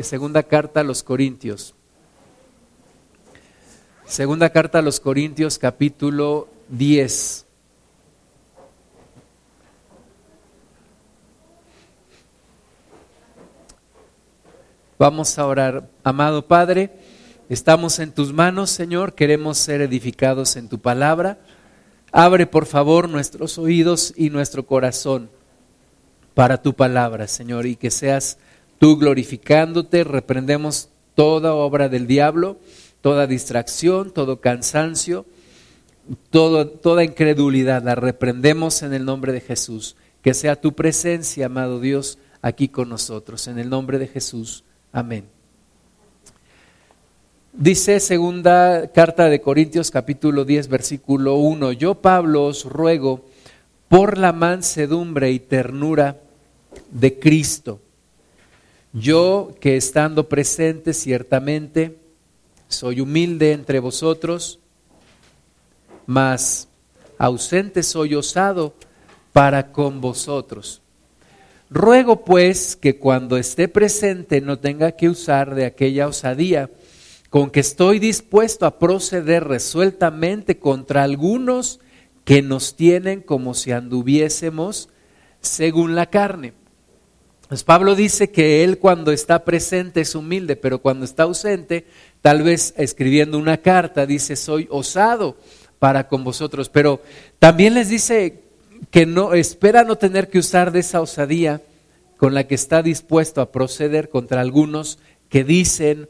Segunda carta a los Corintios. Segunda carta a los Corintios capítulo 10. Vamos a orar. Amado Padre, estamos en tus manos, Señor, queremos ser edificados en tu palabra. Abre, por favor, nuestros oídos y nuestro corazón para tu palabra, Señor, y que seas tú glorificándote, reprendemos toda obra del diablo, toda distracción, todo cansancio, toda incredulidad, la reprendemos en el nombre de Jesús. Que sea tu presencia, amado Dios, aquí con nosotros, en el nombre de Jesús. Amén. Dice segunda carta de Corintios capítulo 10 versículo 1, yo Pablo os ruego por la mansedumbre y ternura de Cristo yo que estando presente ciertamente soy humilde entre vosotros, mas ausente soy osado para con vosotros. Ruego pues que cuando esté presente no tenga que usar de aquella osadía con que estoy dispuesto a proceder resueltamente contra algunos que nos tienen como si anduviésemos según la carne pues Pablo dice que él cuando está presente es humilde, pero cuando está ausente, tal vez escribiendo una carta, dice, soy osado para con vosotros. Pero también les dice que no, espera no tener que usar de esa osadía con la que está dispuesto a proceder contra algunos que dicen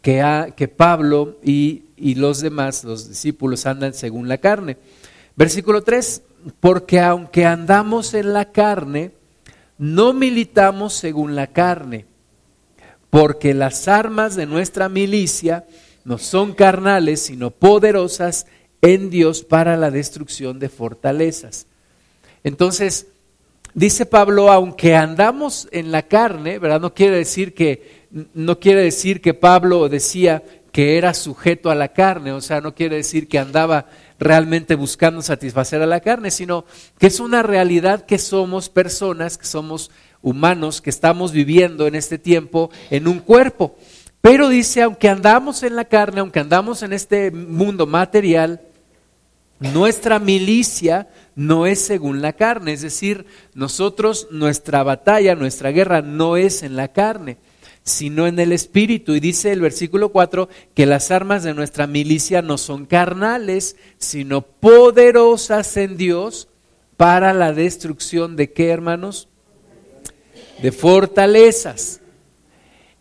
que, Pablo y, y los demás, los discípulos, andan según la carne. Versículo 3, porque aunque andamos en la carne, no militamos según la carne, porque las armas de nuestra milicia no son carnales, sino poderosas en Dios para la destrucción de fortalezas. Entonces, dice Pablo, aunque andamos en la carne, ¿verdad? No quiere decir que no quiere decir que Pablo decía que era sujeto a la carne, o sea, no quiere decir que andaba realmente buscando satisfacer a la carne, sino que es una realidad que somos personas, que somos humanos, que estamos viviendo en este tiempo en un cuerpo. Pero dice, aunque andamos en la carne, aunque andamos en este mundo material, nuestra milicia no es según la carne, es decir, nosotros, nuestra batalla, nuestra guerra no es en la carne sino en el Espíritu. Y dice el versículo 4 que las armas de nuestra milicia no son carnales, sino poderosas en Dios para la destrucción de qué, hermanos? De fortalezas.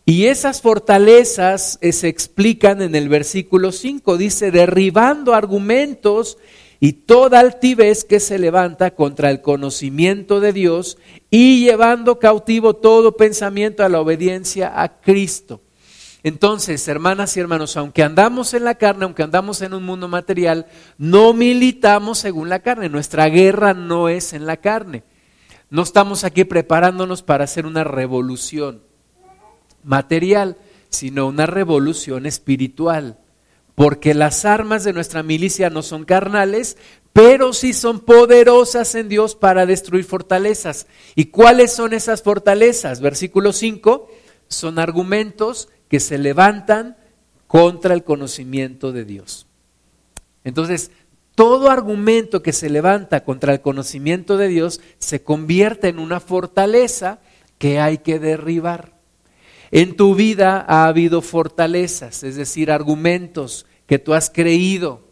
Y esas fortalezas se explican en el versículo 5, dice, derribando argumentos y toda altivez que se levanta contra el conocimiento de Dios y llevando cautivo todo pensamiento a la obediencia a Cristo. Entonces, hermanas y hermanos, aunque andamos en la carne, aunque andamos en un mundo material, no militamos según la carne. Nuestra guerra no es en la carne. No estamos aquí preparándonos para hacer una revolución material, sino una revolución espiritual porque las armas de nuestra milicia no son carnales, pero sí son poderosas en Dios para destruir fortalezas. ¿Y cuáles son esas fortalezas? Versículo 5, son argumentos que se levantan contra el conocimiento de Dios. Entonces, todo argumento que se levanta contra el conocimiento de Dios se convierte en una fortaleza que hay que derribar. En tu vida ha habido fortalezas, es decir, argumentos que tú has creído.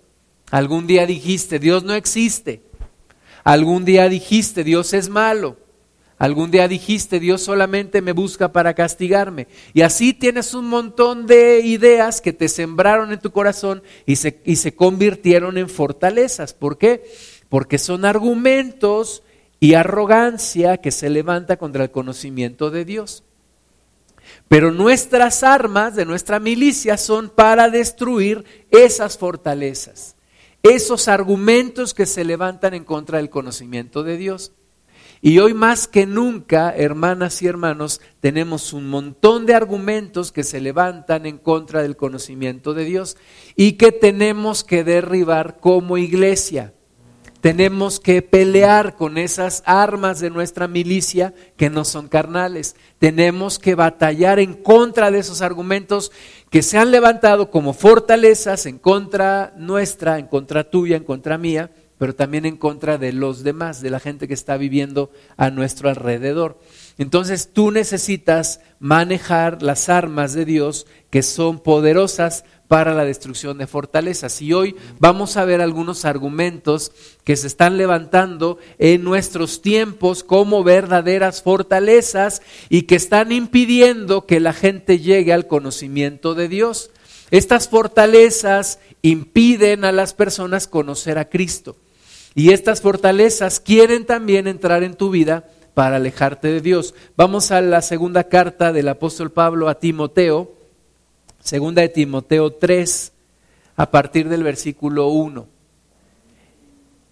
Algún día dijiste, Dios no existe. Algún día dijiste, Dios es malo. Algún día dijiste, Dios solamente me busca para castigarme. Y así tienes un montón de ideas que te sembraron en tu corazón y se, y se convirtieron en fortalezas. ¿Por qué? Porque son argumentos y arrogancia que se levanta contra el conocimiento de Dios. Pero nuestras armas de nuestra milicia son para destruir esas fortalezas, esos argumentos que se levantan en contra del conocimiento de Dios. Y hoy más que nunca, hermanas y hermanos, tenemos un montón de argumentos que se levantan en contra del conocimiento de Dios y que tenemos que derribar como iglesia. tenemos que pelear con esas armas de nuestra milicia que no son carnales. Tenemos que batallar en contra de esos argumentos que se han levantado como fortalezas en contra nuestra, en contra tuya, en contra mía, pero también en contra de los demás, de la gente que está viviendo a nuestro alrededor. Entonces tú necesitas manejar las armas de Dios que son poderosas para la destrucción de fortalezas. Y hoy vamos a ver algunos argumentos que se están levantando en nuestros tiempos como verdaderas fortalezas y que están impidiendo que la gente llegue al conocimiento de Dios. Estas fortalezas impiden a las personas conocer a Cristo. Y estas fortalezas quieren también entrar en tu vida para alejarte de Dios. Vamos a la segunda carta del apóstol Pablo a Timoteo, Segunda de Timoteo 3, a partir del versículo 1.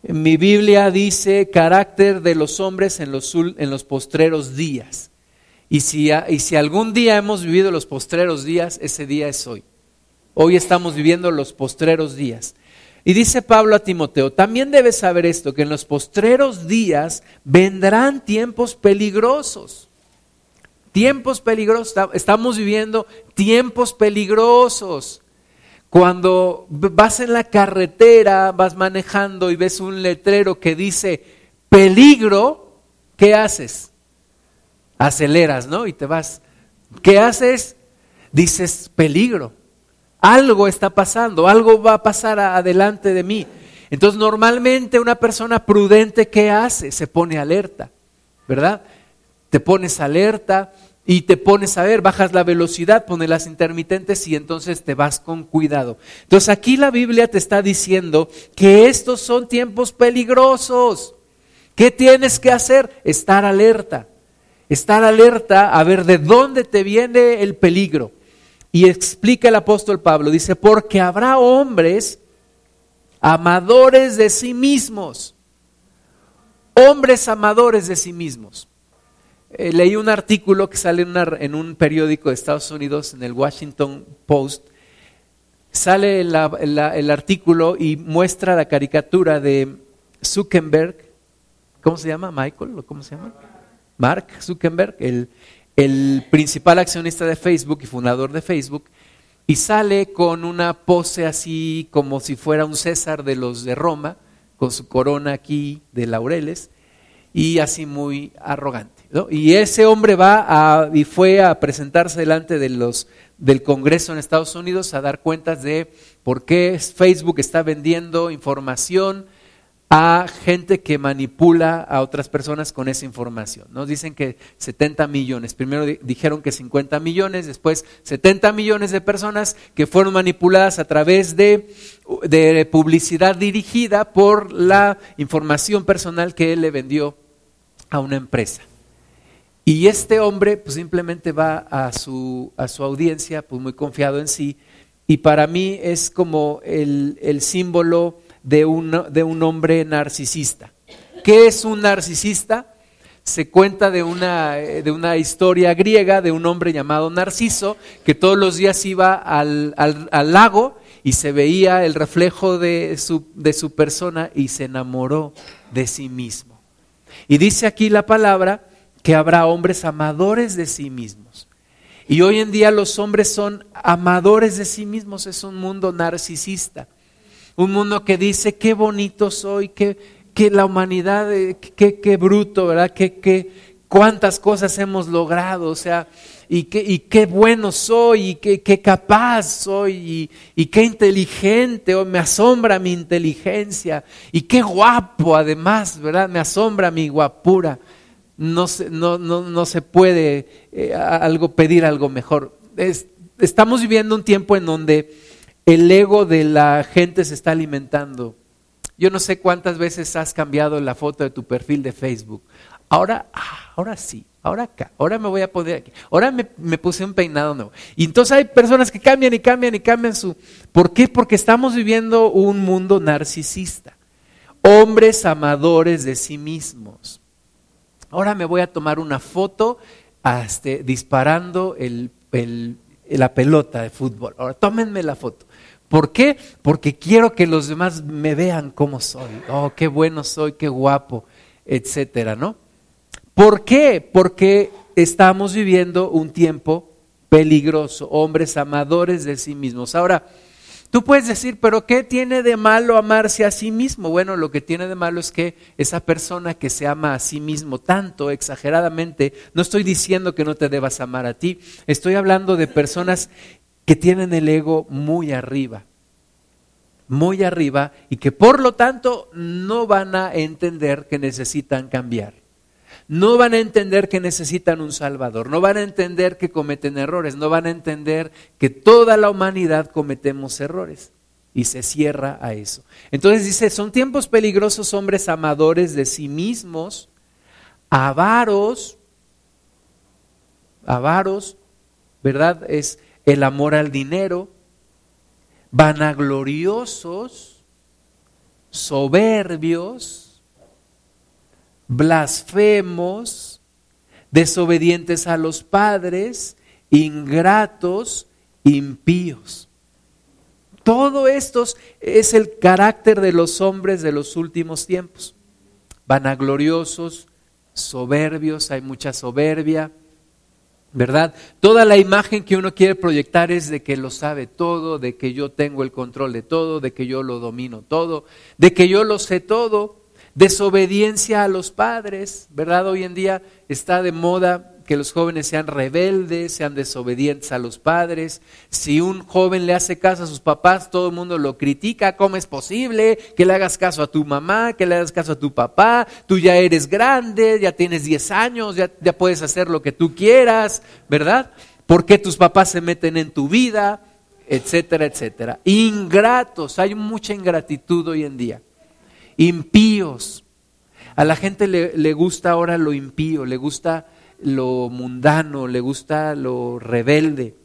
En mi Biblia dice carácter de los hombres en los, en los postreros días. Y si, y si algún día hemos vivido los postreros días, ese día es hoy. Hoy estamos viviendo los postreros días. Y dice Pablo a Timoteo, también debes saber esto, que en los postreros días vendrán tiempos peligrosos Tiempos peligrosos, estamos viviendo tiempos peligrosos. Cuando vas en la carretera, vas manejando y ves un letrero que dice peligro, ¿qué haces? Aceleras, ¿no? Y te vas. ¿Qué haces? Dices peligro. Algo está pasando, algo va a pasar adelante de mí. Entonces normalmente una persona prudente, ¿qué hace? Se pone alerta, ¿verdad? Te pones alerta, y te pones a ver, bajas la velocidad, pones las intermitentes y entonces te vas con cuidado. Entonces aquí la Biblia te está diciendo que estos son tiempos peligrosos. ¿Qué tienes que hacer? Estar alerta. Estar alerta a ver de dónde te viene el peligro. Y explica el apóstol Pablo, dice, porque habrá hombres amadores de sí mismos. Hombres amadores de sí mismos. Eh, leí un artículo que sale en, un periódico de Estados Unidos, en el Washington Post. Sale el artículo y muestra la caricatura de Zuckerberg. ¿Cómo se llama? ¿Michael? ¿Cómo se llama? Mark Zuckerberg, el, el principal accionista de Facebook y fundador de Facebook. Y sale con una pose así como si fuera un César de los de Roma, con su corona aquí de laureles y así muy arrogante. Y ese hombre va a, y fue a presentarse delante de los, del Congreso en Estados Unidos a dar cuentas de por qué Facebook está vendiendo información a gente que manipula a otras personas con esa información. Nos dicen que 70 millones, primero dijeron que 50 millones, después 70 millones de personas que fueron manipuladas a través de, de publicidad dirigida por la información personal que él le vendió a una empresa. Y este hombre pues simplemente va a su, a su audiencia pues muy confiado en sí y para mí es como el, el símbolo de un, de un hombre narcisista. ¿Qué es un narcisista? Se cuenta de una, de una historia griega de un hombre llamado Narciso que todos los días iba al, al, al lago y se veía el reflejo de su, de su persona y se enamoró de sí mismo. Y dice aquí la palabra que habrá hombres amadores de sí mismos. Y hoy en día los hombres son amadores de sí mismos, es un mundo narcisista, un mundo que dice, qué bonito soy, qué, la humanidad, eh, qué, qué bruto, ¿verdad? Qué, qué, cuántas cosas hemos logrado, o sea, y qué, y qué bueno soy, y qué, qué capaz soy, y, qué inteligente, o me asombra mi inteligencia, y qué guapo además, ¿verdad? Me asombra mi guapura no se, no, no, se puede eh, algo, pedir algo mejor. estamos viviendo un tiempo en donde el ego de la gente se está alimentando. Yo no sé cuántas veces has cambiado la foto de tu perfil de Facebook. Ahora, ah, ahora sí, ahora acá, ahora me voy a poner aquí, ahora me, me, puse un peinado nuevo. Y entonces hay personas que cambian y cambian y cambian su... ¿Por qué? Porque estamos viviendo un mundo narcisista. Hombres amadores de sí mismos. Ahora me voy a tomar una foto este, disparando la pelota de fútbol. Ahora tómenme la foto. ¿Por qué? Porque quiero que los demás me vean como soy. Oh, qué bueno soy, qué guapo, etcétera, ¿no? ¿Por qué? Porque estamos viviendo un tiempo peligroso, hombres amadores de sí mismos. Ahora, tú puedes decir, pero ¿qué tiene de malo amarse a sí mismo? Bueno, lo que tiene de malo es que esa persona que se ama a sí mismo tanto, exageradamente, no estoy diciendo que no te debas amar a ti, estoy hablando de personas que tienen el ego muy arriba, muy arriba y que por lo tanto no van a entender que necesitan cambiar no van a entender que necesitan un Salvador, no van a entender que cometen errores, no van a entender que toda la humanidad cometemos errores. Y se cierra a eso. Entonces dice, son tiempos peligrosos hombres amadores de sí mismos, avaros, avaros, ¿verdad? Es el amor al dinero, vanagloriosos, soberbios, blasfemos, desobedientes a los padres, ingratos, impíos. Todo esto es el carácter de los hombres de los últimos tiempos. Vanagloriosos, soberbios, hay mucha soberbia, ¿verdad? Toda la imagen que uno quiere proyectar es de que lo sabe todo, de que yo tengo el control de todo, de que yo lo domino todo, de que yo lo sé todo desobediencia a los padres, ¿verdad? Hoy en día está de moda que los jóvenes sean rebeldes, sean desobedientes a los padres. Si un joven le hace caso a sus papás, todo el mundo lo critica. ¿Cómo es posible que le hagas caso a tu mamá, que le hagas caso a tu papá? Tú ya eres grande, ya tienes 10 años, ya, puedes hacer lo que tú quieras, ¿verdad? ¿Por qué tus papás se meten en tu vida? Etcétera, etcétera. Ingratos, hay mucha ingratitud hoy en día impíos. A la gente le, gusta ahora lo impío, le gusta lo mundano, le gusta lo rebelde,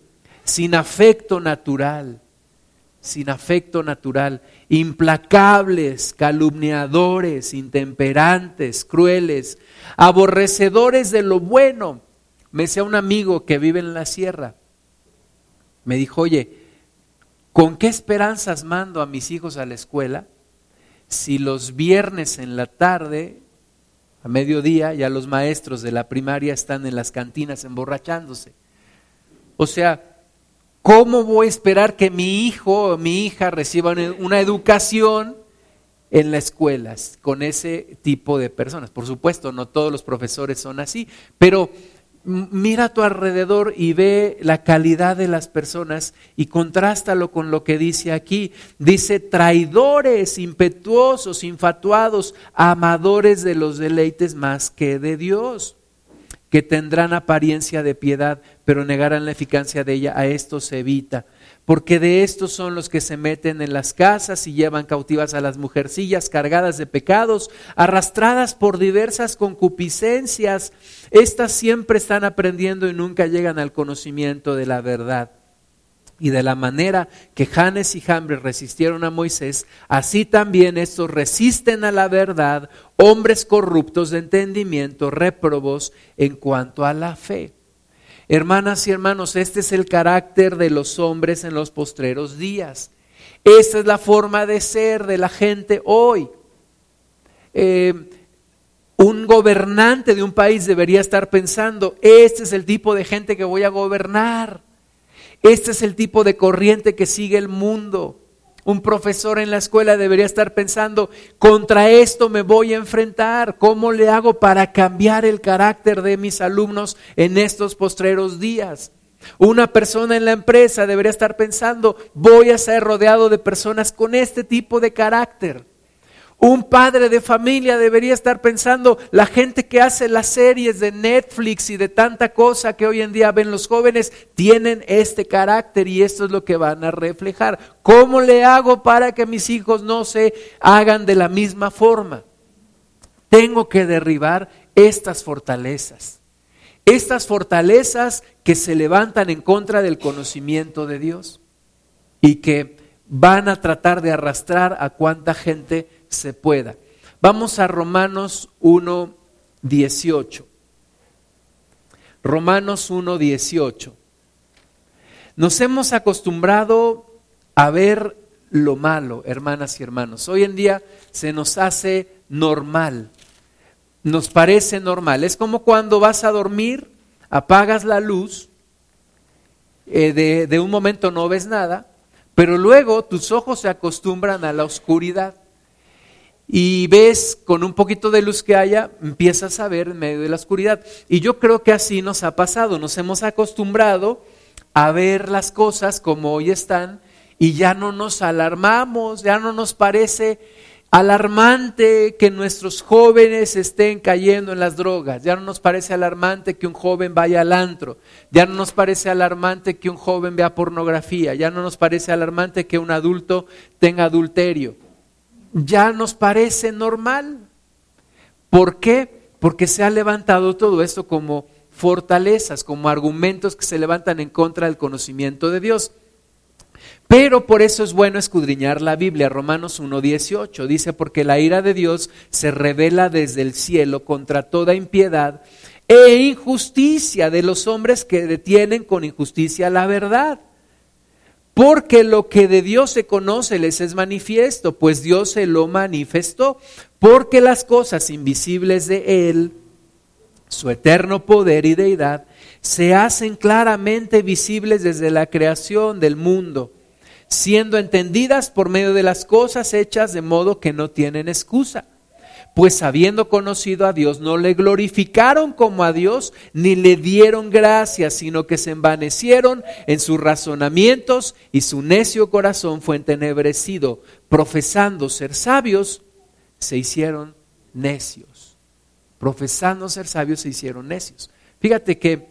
sin afecto natural, sin afecto natural, implacables, calumniadores, intemperantes, crueles, aborrecedores de lo bueno. Me decía un amigo que vive en la sierra, me dijo, oye, ¿con qué esperanzas mando a mis hijos a la escuela? Si los viernes en la tarde, a mediodía, ya los maestros de la primaria están en las cantinas emborrachándose. O sea, ¿cómo voy a esperar que mi hijo o mi hija reciban una educación en las escuelas con ese tipo de personas? Por supuesto, no todos los profesores son así, pero mira a tu alrededor y ve la calidad de las personas y contrástalo con lo que dice aquí. Dice traidores, impetuosos, infatuados, amadores de los deleites más que de Dios, que tendrán apariencia de piedad, pero negarán la eficacia de ella. A esto se evita porque de estos son los que se meten en las casas y llevan cautivas a las mujercillas cargadas de pecados, arrastradas por diversas concupiscencias. Estas siempre están aprendiendo y nunca llegan al conocimiento de la verdad. Y de la manera que Janes y Jambres resistieron a Moisés, así también estos resisten a la verdad, hombres corruptos de entendimiento, réprobos en cuanto a la fe. Hermanas y hermanos, este es el carácter de los hombres en los postreros días. Esta es la forma de ser de la gente hoy. Eh, un gobernante de un país debería estar pensando, este es el tipo de gente que voy a gobernar. Este es el tipo de corriente que sigue el mundo. Un profesor en la escuela debería estar pensando, contra esto me voy a enfrentar, ¿cómo le hago para cambiar el carácter de mis alumnos en estos postreros días? Una persona en la empresa debería estar pensando, voy a ser rodeado de personas con este tipo de carácter. Un padre de familia debería estar pensando, la gente que hace las series de Netflix y de tanta cosa que hoy en día ven los jóvenes, tienen este carácter y esto es lo que van a reflejar. ¿Cómo le hago para que mis hijos no se hagan de la misma forma? Tengo que derribar estas fortalezas. Estas fortalezas que se levantan en contra del conocimiento de Dios y que van a tratar de arrastrar a cuánta gente se pueda. Vamos a Romanos 1, 18. Romanos 1, 18. Nos hemos acostumbrado a ver lo malo, hermanas y hermanos. Hoy en día se nos hace normal, nos parece normal. Es como cuando vas a dormir, apagas la luz, eh, de, de un momento no ves nada, pero luego tus ojos se acostumbran a la oscuridad y ves con un poquito de luz que haya, empiezas a ver en medio de la oscuridad. Y yo creo que así nos ha pasado, nos hemos acostumbrado a ver las cosas como hoy están y ya no nos alarmamos, ya no nos parece alarmante que nuestros jóvenes estén cayendo en las drogas, ya no nos parece alarmante que un joven vaya al antro, ya no nos parece alarmante que un joven vea pornografía, ya no nos parece alarmante que un adulto tenga adulterio, ya nos parece normal. ¿Por qué? Porque se ha levantado todo esto como fortalezas, como argumentos que se levantan en contra del conocimiento de Dios. Pero por eso es bueno escudriñar la Biblia. Romanos 1.18 dice, porque la ira de Dios se revela desde el cielo contra toda impiedad e injusticia de los hombres que detienen con injusticia la verdad. Porque lo que de Dios se conoce les es manifiesto, pues Dios se lo manifestó. Porque las cosas invisibles de Él, su eterno poder y deidad, se hacen claramente visibles desde la creación del mundo siendo entendidas por medio de las cosas hechas de modo que no tienen excusa. Pues habiendo conocido a Dios, no le glorificaron como a Dios, ni le dieron gracias, sino que se envanecieron en sus razonamientos y su necio corazón fue entenebrecido. Profesando ser sabios, se hicieron necios. Profesando ser sabios, se hicieron necios. Fíjate que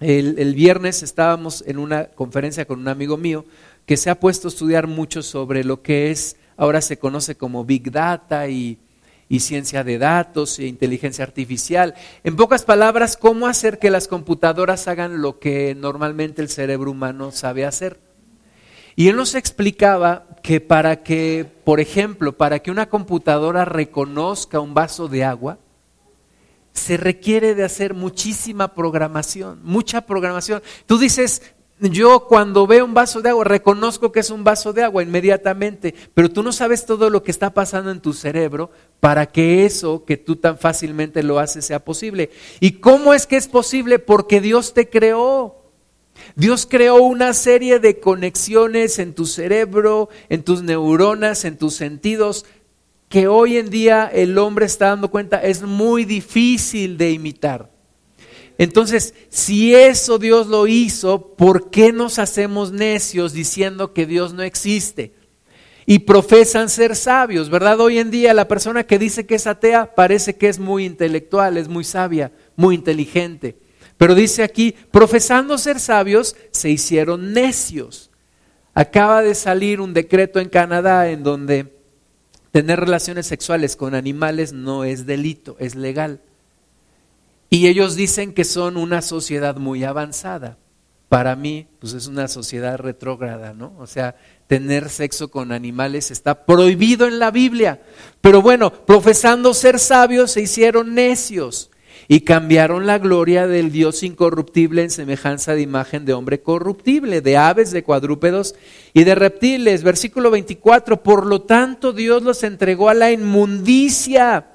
el, el viernes estábamos en una conferencia con un amigo mío que se ha puesto a estudiar mucho sobre lo que es, ahora se conoce como Big Data y, ciencia de datos e inteligencia artificial. En pocas palabras, cómo hacer que las computadoras hagan lo que normalmente el cerebro humano sabe hacer. Y él nos explicaba que para que, por ejemplo, para que una computadora reconozca un vaso de agua, se requiere de hacer muchísima programación, mucha programación. Tú dices, yo cuando veo un vaso de agua reconozco que es un vaso de agua inmediatamente, pero tú no sabes todo lo que está pasando en tu cerebro para que eso que tú tan fácilmente lo haces sea posible. ¿Y cómo es que es posible? Porque Dios te creó. Dios creó una serie de conexiones en tu cerebro, en tus neuronas, en tus sentidos, que hoy en día el hombre está dando cuenta es muy difícil de imitar. Entonces, si eso Dios lo hizo, ¿por qué nos hacemos necios diciendo que Dios no existe? Y profesan ser sabios, ¿verdad? Hoy en día la persona que dice que es atea parece que es muy intelectual, es muy sabia, muy inteligente. Pero dice aquí, profesando ser sabios, se hicieron necios. Acaba de salir un decreto en Canadá en donde tener relaciones sexuales con animales no es delito, es legal. Y ellos dicen que son una sociedad muy avanzada. Para mí, pues es una sociedad retrógrada, ¿no? O sea, tener sexo con animales está prohibido en la Biblia. Pero bueno, profesando ser sabios, se hicieron necios y cambiaron la gloria del Dios incorruptible en semejanza de imagen de hombre corruptible, de aves, de cuadrúpedos y de reptiles. Versículo 24, por lo tanto Dios los entregó a la inmundicia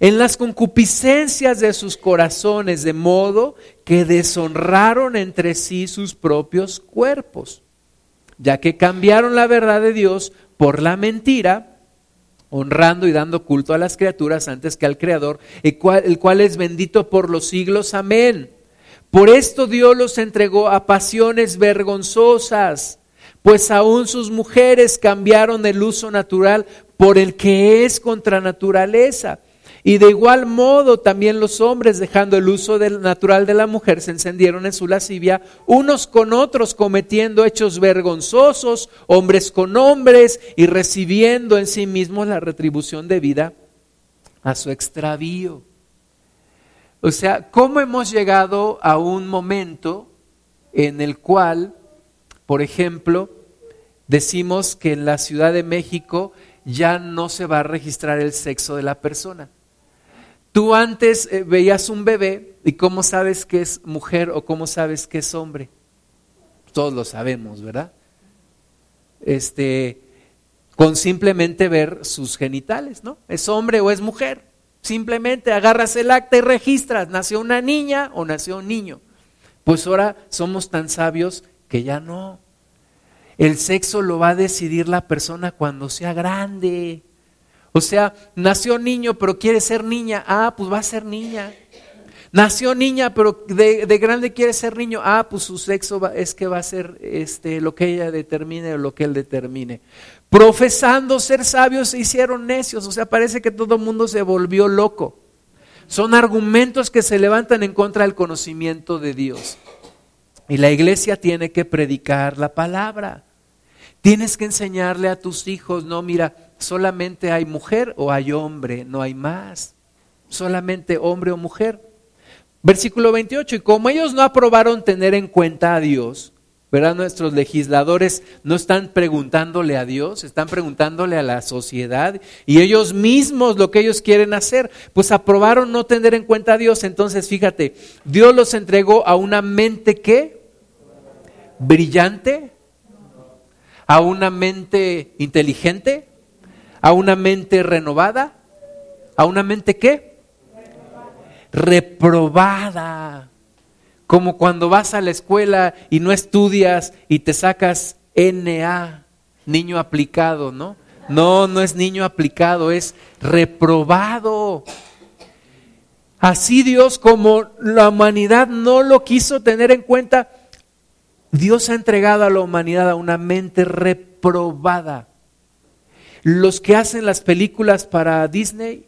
en las concupiscencias de sus corazones, de modo que deshonraron entre sí sus propios cuerpos, ya que cambiaron la verdad de Dios por la mentira, honrando y dando culto a las criaturas antes que al Creador, el cual, es bendito por los siglos. Amén. Por esto Dios los entregó a pasiones vergonzosas, pues aún sus mujeres cambiaron el uso natural por el que es contra naturaleza y de igual modo también los hombres, dejando el uso del natural de la mujer, se encendieron en su lascivia, unos con otros cometiendo hechos vergonzosos, hombres con hombres, y recibiendo en sí mismos la retribución debida a su extravío. O sea, ¿cómo hemos llegado a un momento en el cual, por ejemplo, decimos que en la Ciudad de México ya no se va a registrar el sexo de la persona? Tú antes eh, veías un bebé y cómo sabes que es mujer o cómo sabes que es hombre. Todos lo sabemos, ¿verdad? este, con simplemente ver sus genitales, ¿no? ¿Es hombre o es mujer? Simplemente agarras el acta y registras, nació una niña o nació un niño. Pues ahora somos tan sabios que ya no. El sexo lo va a decidir la persona cuando sea grande. O sea, nació niño pero quiere ser niña. Ah, pues va a ser niña. Nació niña pero de, grande quiere ser niño. Ah, pues su sexo es que va a ser este, lo que ella determine o lo que él determine. Profesando ser sabios se hicieron necios. O sea, parece que todo el mundo se volvió loco. Son argumentos que se levantan en contra del conocimiento de Dios. Y la iglesia tiene que predicar la palabra. Tienes que enseñarle a tus hijos, no, mira, solamente hay mujer o hay hombre, no hay más. Solamente hombre o mujer. Versículo 28, y como ellos no aprobaron tener en cuenta a Dios, ¿verdad? Nuestros legisladores no están preguntándole a Dios, están preguntándole a la sociedad y ellos mismos lo que ellos quieren hacer, pues aprobaron no tener en cuenta a Dios. Entonces, fíjate, Dios los entregó a una mente que brillante, a una mente inteligente, a una mente renovada, a una mente qué? Reprobada. Como cuando vas a la escuela y no estudias y te sacas NA, niño aplicado, ¿no? No, no es niño aplicado, es reprobado. Así Dios, como la humanidad no lo quiso tener en cuenta, Dios ha entregado a la humanidad a una mente reprobada. Los que hacen las películas para Disney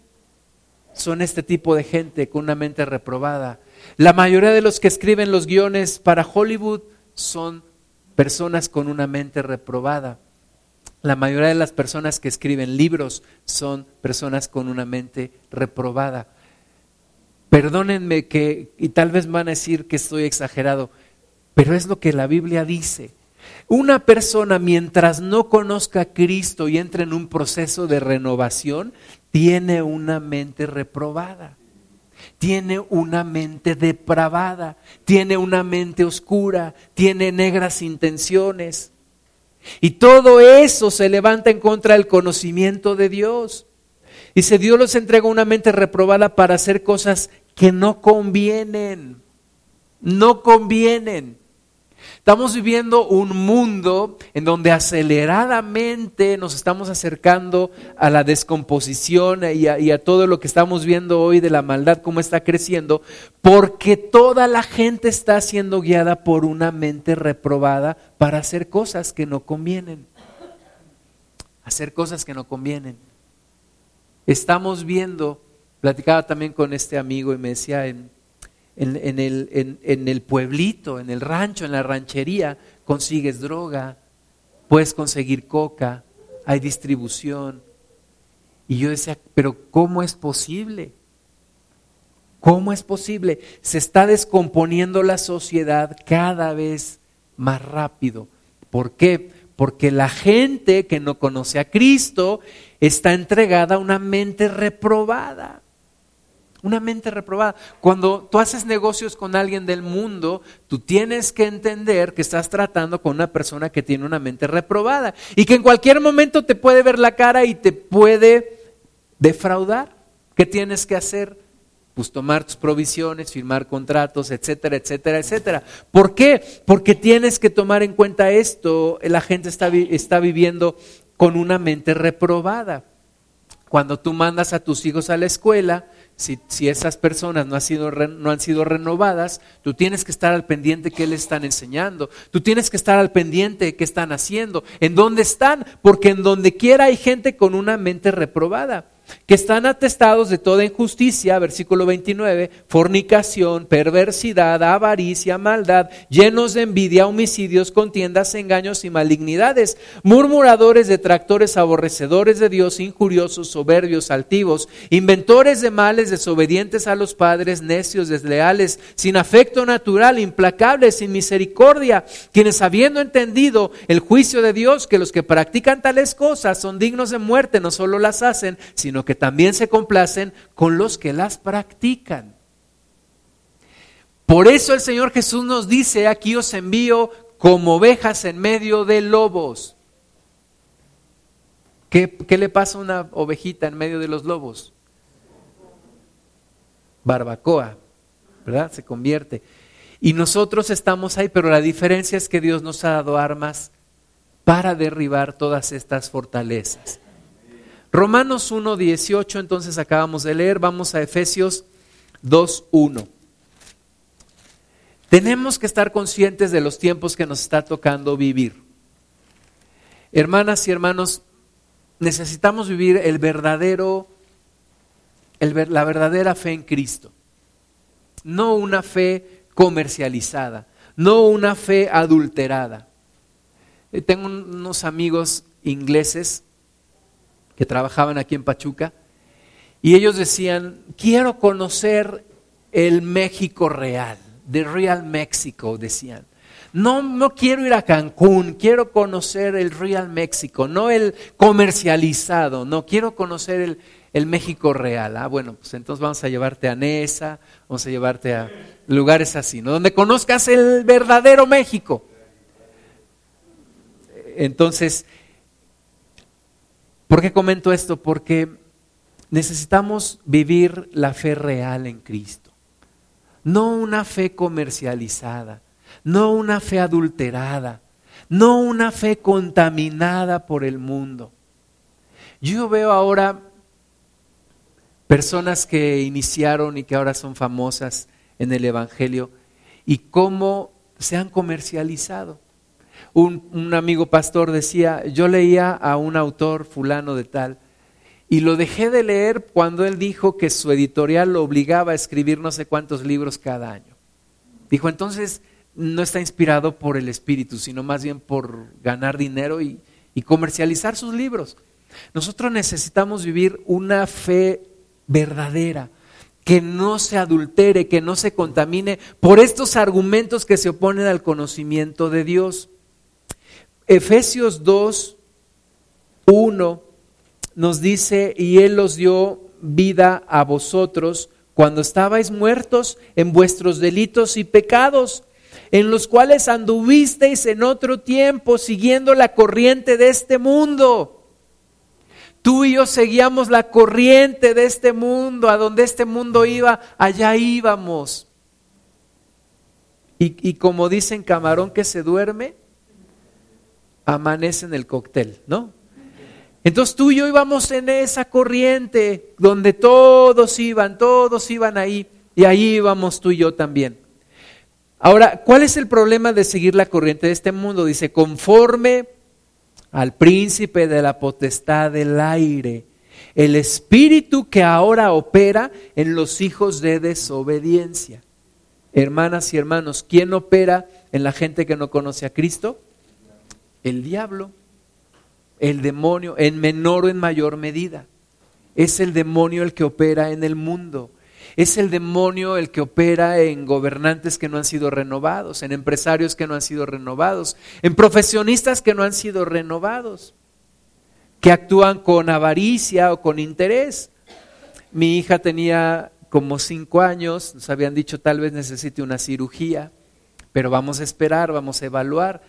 son este tipo de gente con una mente reprobada. La mayoría de los que escriben los guiones para Hollywood son personas con una mente reprobada. La mayoría de las personas que escriben libros son personas con una mente reprobada. Perdónenme que, y tal vez van a decir que estoy exagerado, pero es lo que la Biblia dice. Una persona mientras no conozca a Cristo y entre en un proceso de renovación, tiene una mente reprobada, tiene una mente depravada, tiene una mente oscura, tiene negras intenciones. Y todo eso se levanta en contra del conocimiento de Dios. Dice, Dios los entrega una mente reprobada para hacer cosas que no convienen, no convienen. Estamos viviendo un mundo en donde aceleradamente nos estamos acercando a la descomposición y a, todo lo que estamos viendo hoy de la maldad, cómo está creciendo, porque toda la gente está siendo guiada por una mente reprobada para hacer cosas que no convienen. Hacer cosas que no convienen. Estamos viendo, platicaba también con este amigo y me decía, en, en, el, en, el pueblito, en el rancho, en la ranchería, consigues droga, puedes conseguir coca, hay distribución. Y yo decía, pero ¿cómo es posible? ¿Cómo es posible? Se está descomponiendo la sociedad cada vez más rápido. ¿Por qué? Porque la gente que no conoce a Cristo está entregada a una mente reprobada. Una mente reprobada. Cuando tú haces negocios con alguien del mundo, tú tienes que entender que estás tratando con una persona que tiene una mente reprobada y que en cualquier momento te puede ver la cara y te puede defraudar. ¿Qué tienes que hacer? Pues tomar tus provisiones, firmar contratos, etcétera, etcétera, etcétera. ¿Por qué? Porque tienes que tomar en cuenta esto. La gente está, está viviendo con una mente reprobada. Cuando tú mandas a tus hijos a la escuela, si, esas personas no han, sido, no han sido renovadas, tú tienes que estar al pendiente de qué le están enseñando. Tú tienes que estar al pendiente de qué están haciendo, en dónde están, porque en donde quiera hay gente con una mente reprobada que están atestados de toda injusticia, versículo 29, fornicación, perversidad, avaricia, maldad, llenos de envidia, homicidios, contiendas, engaños y malignidades, murmuradores, detractores, aborrecedores de Dios, injuriosos, soberbios, altivos, inventores de males, desobedientes a los padres, necios, desleales, sin afecto natural, implacables, sin misericordia, quienes habiendo entendido el juicio de Dios, que los que practican tales cosas son dignos de muerte, no solo las hacen, sino que también se complacen con los que las practican. Por eso el Señor Jesús nos dice, aquí os envío como ovejas en medio de lobos. ¿Qué, ¿Qué le pasa a una ovejita en medio de los lobos? Barbacoa, ¿verdad? Se convierte. Y nosotros estamos ahí, pero la diferencia es que Dios nos ha dado armas para derribar todas estas fortalezas. Romanos 1, 18, entonces acabamos de leer, vamos a Efesios 2, 1. Tenemos que estar conscientes de los tiempos que nos está tocando vivir. Hermanas y hermanos, necesitamos vivir el verdadero, la verdadera fe en Cristo. No una fe comercializada, no una fe adulterada. Eh, tengo unos amigos ingleses que trabajaban aquí en Pachuca y ellos decían, quiero conocer el México real, the real México, decían. No, no quiero ir a Cancún, quiero conocer el real México, no el comercializado, no quiero conocer el, el México real. Ah, bueno, pues entonces vamos a llevarte a Nesa, vamos a llevarte a lugares así, ¿no? Donde conozcas el verdadero México. Entonces, ¿por qué comento esto? Porque necesitamos vivir la fe real en Cristo. No una fe comercializada, no una fe adulterada, no una fe contaminada por el mundo. Yo veo ahora personas que iniciaron y que ahora son famosas en el Evangelio y cómo se han comercializado. Un, amigo pastor decía, yo leía a un autor fulano de tal y lo dejé de leer cuando él dijo que su editorial lo obligaba a escribir no sé cuántos libros cada año. Dijo, entonces no está inspirado por el espíritu, sino más bien por ganar dinero y comercializar sus libros. Nosotros necesitamos vivir una fe verdadera, que no se adultere, que no se contamine por estos argumentos que se oponen al conocimiento de Dios. Efesios 2, 1 nos dice, y Él os dio vida a vosotros cuando estabais muertos en vuestros delitos y pecados, en los cuales anduvisteis en otro tiempo siguiendo la corriente de este mundo Tú y yo seguíamos la corriente de este mundo, a donde este mundo iba, allá íbamos. Y, como dicen, camarón que se duerme, amanece en el cóctel, ¿no? Entonces tú y yo íbamos en esa corriente donde todos iban, todos iban ahí, y ahí íbamos tú y yo también. Ahora, ¿cuál es el problema de seguir la corriente de este mundo? Dice, conforme al príncipe de la potestad del aire, el espíritu que ahora opera en los hijos de desobediencia. Hermanas y hermanos, ¿quién opera en la gente que no conoce a Cristo? El diablo, el demonio, en menor o en mayor medida. Es el demonio el que opera en el mundo. Es el demonio el que opera en gobernantes que no han sido renovados, en empresarios que no han sido renovados, en profesionistas que no han sido renovados, que actúan con avaricia o con interés. Mi hija tenía como cinco años, nos habían dicho tal vez necesite una cirugía, pero vamos a esperar, vamos a evaluar.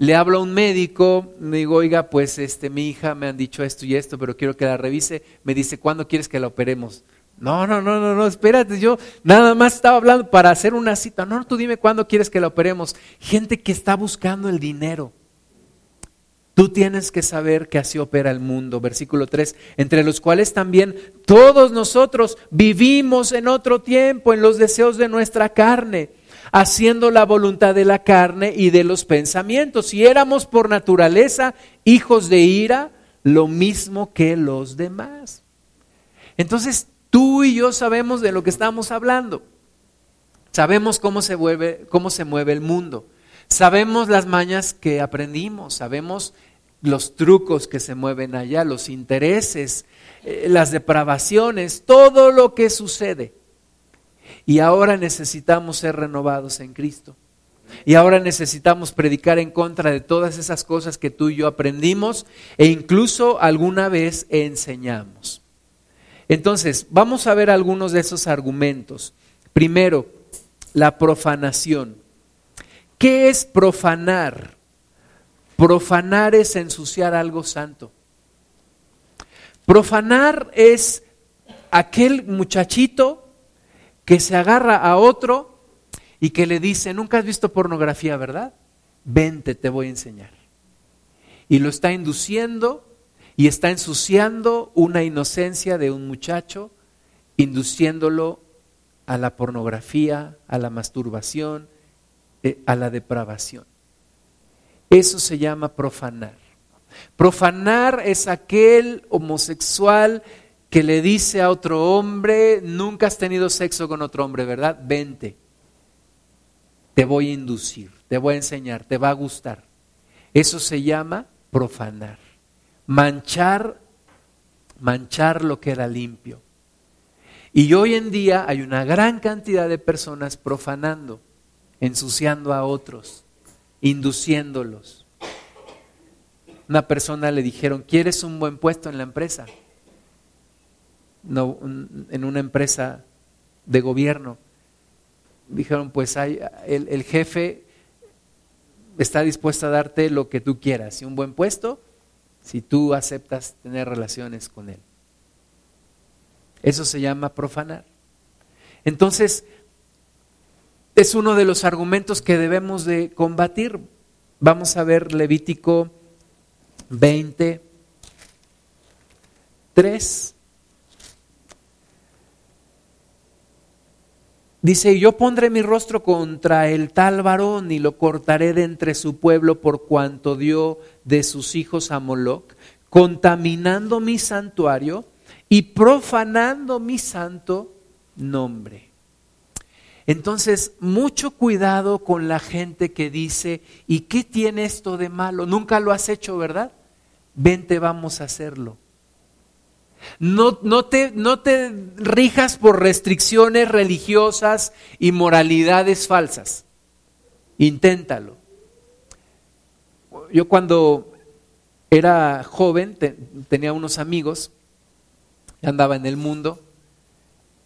Le hablo a un médico, me digo, oiga, pues este, mi hija me han dicho esto y esto, pero quiero que la revise. Me dice, ¿cuándo quieres que la operemos? No, no, no, no, no, espérate, yo nada más estaba hablando para hacer una cita. No, tú dime cuándo quieres que la operemos. Gente que está buscando el dinero. Tú tienes que saber que así opera el mundo. Versículo 3, entre los cuales también todos nosotros vivimos en otro tiempo, en los deseos de nuestra carne, haciendo la voluntad de la carne y de los pensamientos. Y éramos por naturaleza hijos de ira, lo mismo que los demás. Entonces, Tú y yo sabemos de lo que estamos hablando. Sabemos cómo se, mueve, cómo se mueve el mundo. Sabemos las mañas que aprendimos. Sabemos los trucos que se mueven allá, los intereses, eh, las depravaciones, todo lo que sucede. Y ahora necesitamos ser renovados en Cristo. Y ahora necesitamos predicar en contra de todas esas cosas que tú y yo aprendimos e incluso alguna vez enseñamos. Entonces, vamos a ver algunos de esos argumentos. Primero, la profanación. ¿Qué es profanar? Profanar es ensuciar algo santo. Profanar es aquel muchachito que se agarra a otro y que le dice, nunca has visto pornografía, ¿verdad? Vente, te voy a enseñar. Y lo está induciendo y está ensuciando una inocencia de un muchacho, induciéndolo a la pornografía, a la masturbación, eh, a la depravación. Eso se llama profanar. Profanar es aquel homosexual que le dice a otro hombre, nunca has tenido sexo con otro hombre, ¿verdad? Vente, te voy a inducir, te voy a enseñar, te va a gustar. Eso se llama profanar, manchar, manchar lo que era limpio. Y hoy en día hay una gran cantidad de personas profanando, ensuciando a otros, induciéndolos. Una persona le dijeron, ¿quieres un buen puesto en la empresa? No, en una empresa de gobierno. Dijeron, pues el, el jefe está dispuesto a darte lo que tú quieras, y un buen puesto, si tú aceptas tener relaciones con él. Eso se llama profanar. Entonces, es uno de los argumentos que debemos de combatir. Vamos a ver Levítico 20, 3. Dice, yo pondré mi rostro contra el tal varón y lo cortaré de entre su pueblo por cuanto dio de sus hijos a Moloc, contaminando mi santuario y profanando mi santo nombre. Entonces, mucho cuidado con la gente que dice, ¿y qué tiene esto de malo? Nunca lo has hecho, ¿verdad? Vente, vamos a hacerlo. No, no, te, no te rijas por restricciones religiosas y moralidades falsas. Inténtalo. Yo cuando era joven tenía unos amigos, andaba en el mundo,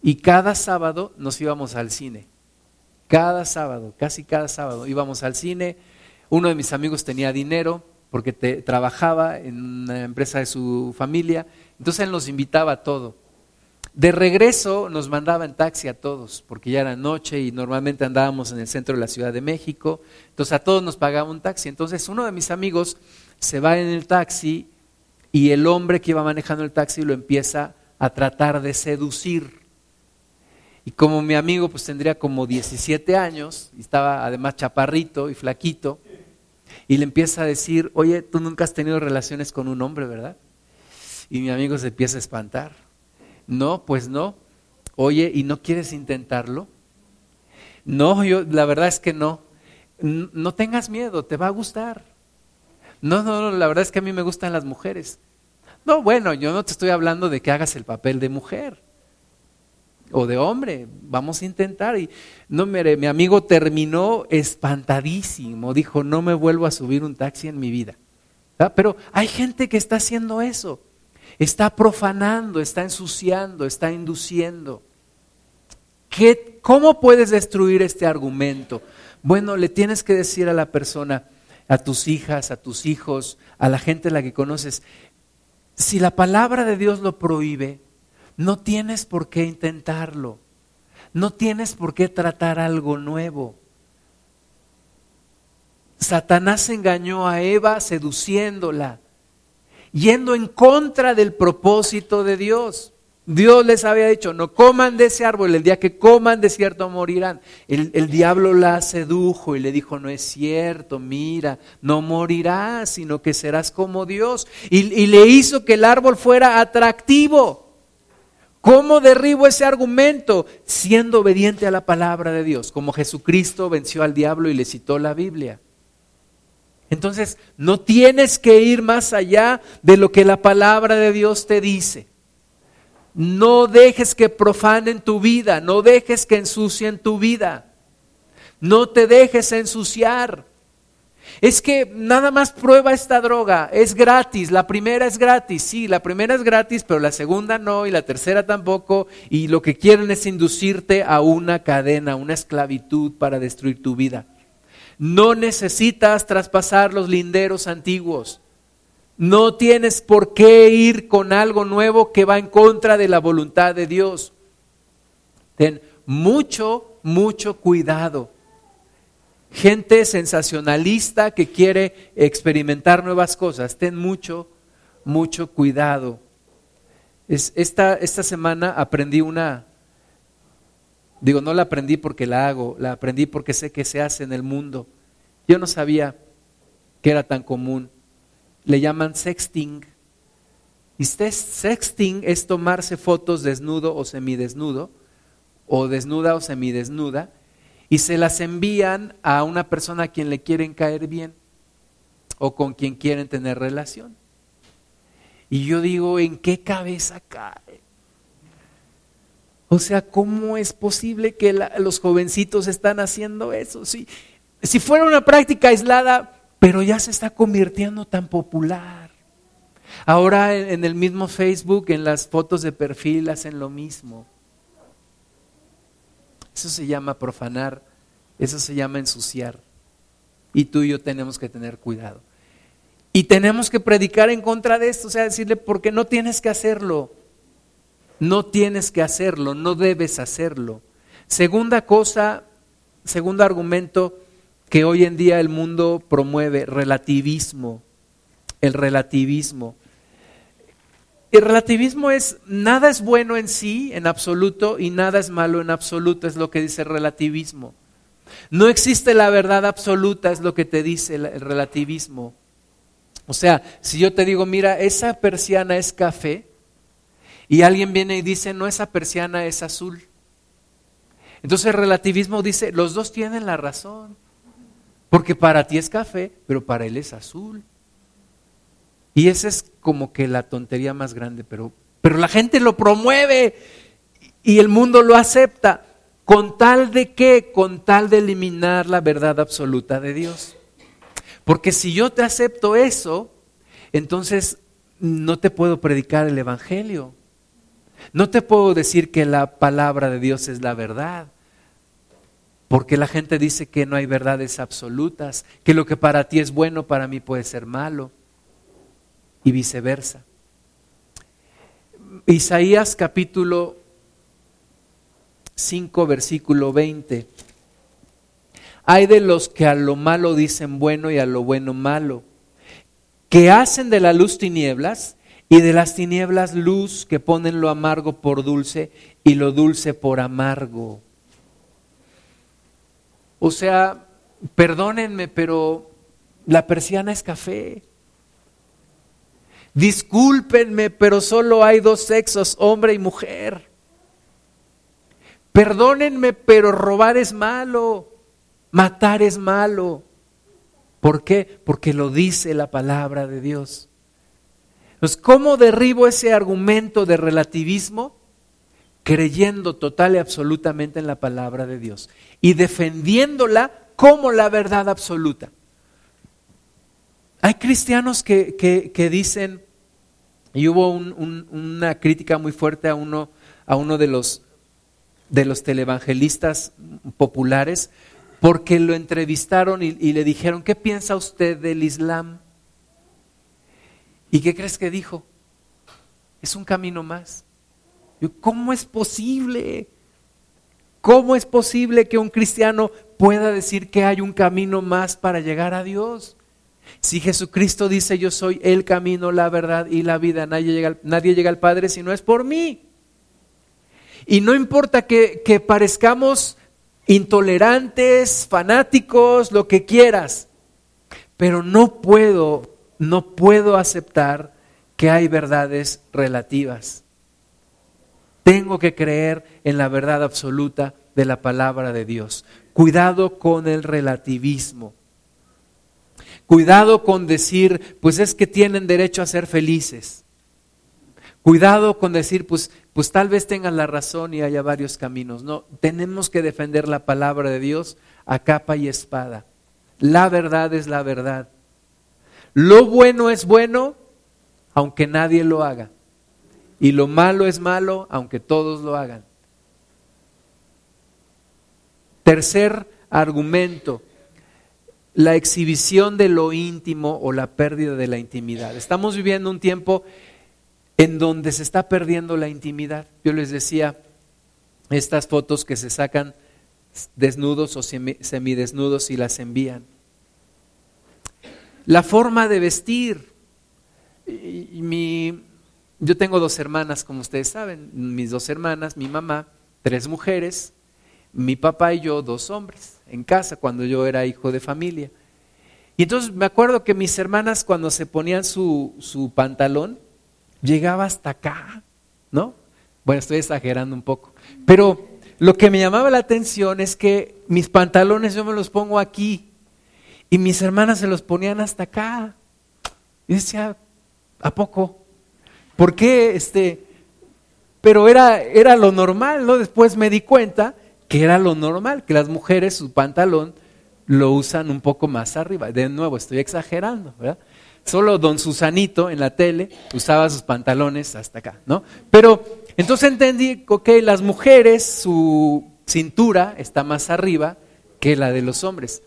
y cada sábado nos íbamos al cine. Cada sábado, casi cada sábado íbamos al cine. Uno de mis amigos tenía dinero porque trabajaba en una empresa de su familia entonces él nos invitaba a todo. De regreso nos mandaba en taxi a todos, porque ya era noche y normalmente andábamos en el centro de la Ciudad de México. Entonces a todos nos pagaba un taxi. Entonces uno de mis amigos se va en el taxi y el hombre que iba manejando el taxi lo empieza a tratar de seducir. Y como mi amigo pues tendría como 17 años, y estaba además chaparrito y flaquito, y le empieza a decir, oye, tú nunca has tenido relaciones con un hombre, ¿verdad? Y mi amigo se empieza a espantar. No, pues no. Oye, ¿y no quieres intentarlo? No, yo la verdad es que no. No tengas miedo, te va a gustar. No, no, no, la verdad es que a mí me gustan las mujeres. No, bueno, yo no te estoy hablando de que hagas el papel de mujer o de hombre. Vamos a intentar. Y no, mire, mi amigo terminó espantadísimo. Dijo, no me vuelvo a subir un taxi en mi vida. ¿Ah? Pero hay gente que está haciendo eso. Está profanando, está ensuciando, está induciendo. ¿Qué, ¿Cómo puedes destruir este argumento? Bueno, le tienes que decir a la persona, a tus hijas, a tus hijos, a la gente a la que conoces, si la palabra de Dios lo prohíbe, no tienes por qué intentarlo. No tienes por qué tratar algo nuevo. Satanás engañó a Eva seduciéndola yendo en contra del propósito de Dios. Dios les había dicho, no coman de ese árbol, el día que coman de cierto morirán. El, diablo la sedujo y le dijo, no es cierto, mira, no morirás, sino que serás como Dios. Y, y le hizo que el árbol fuera atractivo. ¿Cómo derribo ese argumento? Siendo obediente a la palabra de Dios, como Jesucristo venció al diablo y le citó la Biblia. Entonces, no tienes que ir más allá de lo que la palabra de Dios te dice. No dejes que profanen tu vida, no dejes que ensucien tu vida. No te dejes ensuciar. Es que nada más prueba esta droga, es gratis, la primera es gratis, sí, la primera es gratis, pero la segunda no y la tercera tampoco, y lo que quieren es inducirte a una cadena, una esclavitud para destruir tu vida. No necesitas traspasar los linderos antiguos. No tienes por qué ir con algo nuevo que va en contra de la voluntad de Dios. Ten mucho, mucho cuidado. Gente sensacionalista que quiere experimentar nuevas cosas, ten mucho, mucho cuidado. esta, esta semana aprendí una, digo, no la aprendí porque la hago, la aprendí porque sé que se hace en el mundo. Yo no sabía que era tan común le llaman sexting. Y sexting es tomarse fotos desnudo o semidesnudo, o desnuda o semidesnuda, y se las envían a una persona a quien le quieren caer bien o con quien quieren tener relación. Y yo digo, ¿en qué cabeza cae? O sea, ¿cómo es posible que los jovencitos están haciendo eso? Si, si fuera una práctica aislada, pero ya se está convirtiendo tan popular. Ahora en el mismo Facebook, en las fotos de perfil, hacen lo mismo. Eso se llama profanar, eso se llama ensuciar. Y tú y yo tenemos que tener cuidado. Y tenemos que predicar en contra de esto, o sea, decirle, porque no tienes que hacerlo. No tienes que hacerlo, no debes hacerlo. Segunda cosa, segundo argumento, que hoy en día el mundo promueve, relativismo, el relativismo. El relativismo es, nada es bueno en sí, en absoluto, y nada es malo en absoluto, es lo que dice el relativismo. No existe la verdad absoluta, es lo que te dice el, relativismo. O sea, si yo te digo, mira, esa persiana es café, y alguien viene y dice, no, esa persiana es azul. Entonces el relativismo dice, los dos tienen la razón. Porque para ti es café, pero para él es azul. Y esa es como que la tontería más grande, pero, pero la gente lo promueve y el mundo lo acepta. ¿Con tal de qué? Con tal de eliminar la verdad absoluta de Dios. Porque si yo te acepto eso, entonces no te puedo predicar el Evangelio. No te puedo decir que la palabra de Dios es la verdad. Porque la gente dice que no hay verdades absolutas, que lo que para ti es bueno, para mí puede ser malo, y viceversa. Isaías capítulo 5, versículo 20. Hay de los que a lo malo dicen bueno y a lo bueno malo, que hacen de la luz tinieblas y de las tinieblas luz, que ponen lo amargo por dulce y lo dulce por amargo. O sea, perdónenme, pero la persiana es café. Discúlpenme, pero solo hay dos sexos, hombre y mujer. Perdónenme, pero robar es malo, matar es malo. ¿Por qué? Porque lo dice la palabra de Dios. ¿Cómo derribo ese argumento de relativismo? creyendo total y absolutamente en la palabra de Dios y defendiéndola como la verdad absoluta. Hay cristianos que, dicen, y hubo una crítica muy fuerte a uno, a uno de, los, de los televangelistas populares, porque lo entrevistaron y le dijeron, ¿qué piensa usted del Islam? ¿Y qué crees que dijo? Es un camino más. ¿Cómo es posible? ¿Cómo es posible que un cristiano pueda decir que hay un camino más para llegar a Dios? Si Jesucristo dice yo soy el camino, la verdad y la vida, nadie llega, al Padre si no es por mí. Y no importa que parezcamos intolerantes, fanáticos, lo que quieras, pero no puedo, no puedo aceptar que hay verdades relativas. Tengo que creer en la verdad absoluta de la palabra de Dios. Cuidado con el relativismo. Cuidado con decir, pues es que tienen derecho a ser felices. Cuidado con decir, pues, pues tal vez tengan la razón y haya varios caminos. No, tenemos que defender la palabra de Dios a capa y espada. La verdad es la verdad. Lo bueno es bueno, aunque nadie lo haga. Y lo malo es malo aunque todos lo hagan. Tercer argumento. la exhibición de lo íntimo o la pérdida de la intimidad. Estamos viviendo un tiempo en donde se está perdiendo la intimidad. Yo les decía, estas fotos que se sacan desnudos o semidesnudos y las envían. La forma de vestir. Mi, yo tengo dos hermanas, como ustedes saben, mis dos hermanas, mi mamá, tres mujeres, mi papá y yo, dos hombres, en casa cuando yo era hijo de familia. Y entonces me acuerdo que mis hermanas cuando se ponían su, su pantalón, llegaba hasta acá, ¿no? Bueno, estoy exagerando un poco, pero lo que me llamaba la atención es que mis pantalones yo me los pongo aquí y mis hermanas se los ponían hasta acá. Y decía, ¿a poco? ¿Por qué este? Pero era, era lo normal, ¿no? Después me di cuenta que era lo normal, que las mujeres su pantalón lo usan un poco más arriba. De nuevo, estoy exagerando, ¿verdad? Solo don Susanito en la tele usaba sus pantalones hasta acá, ¿no? Pero entonces entendí que las mujeres, su cintura está más arriba que la de los hombres.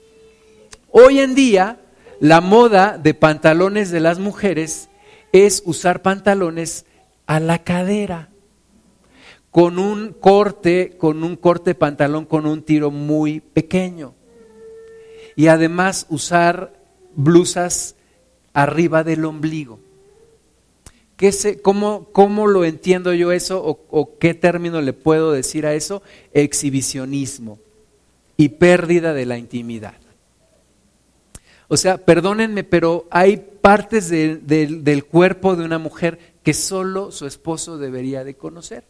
Hoy en día, la moda de pantalones de las mujeres es usar pantalones a la cadera, con un corte, con un corte de pantalón con un tiro muy pequeño. Y además usar blusas arriba del ombligo. ¿Qué cómo, cómo, lo entiendo yo eso o, o qué término le puedo decir a eso? Exhibicionismo y pérdida de la intimidad. O sea, perdónenme, pero hay partes del cuerpo de una mujer que solo su esposo debería de conocer.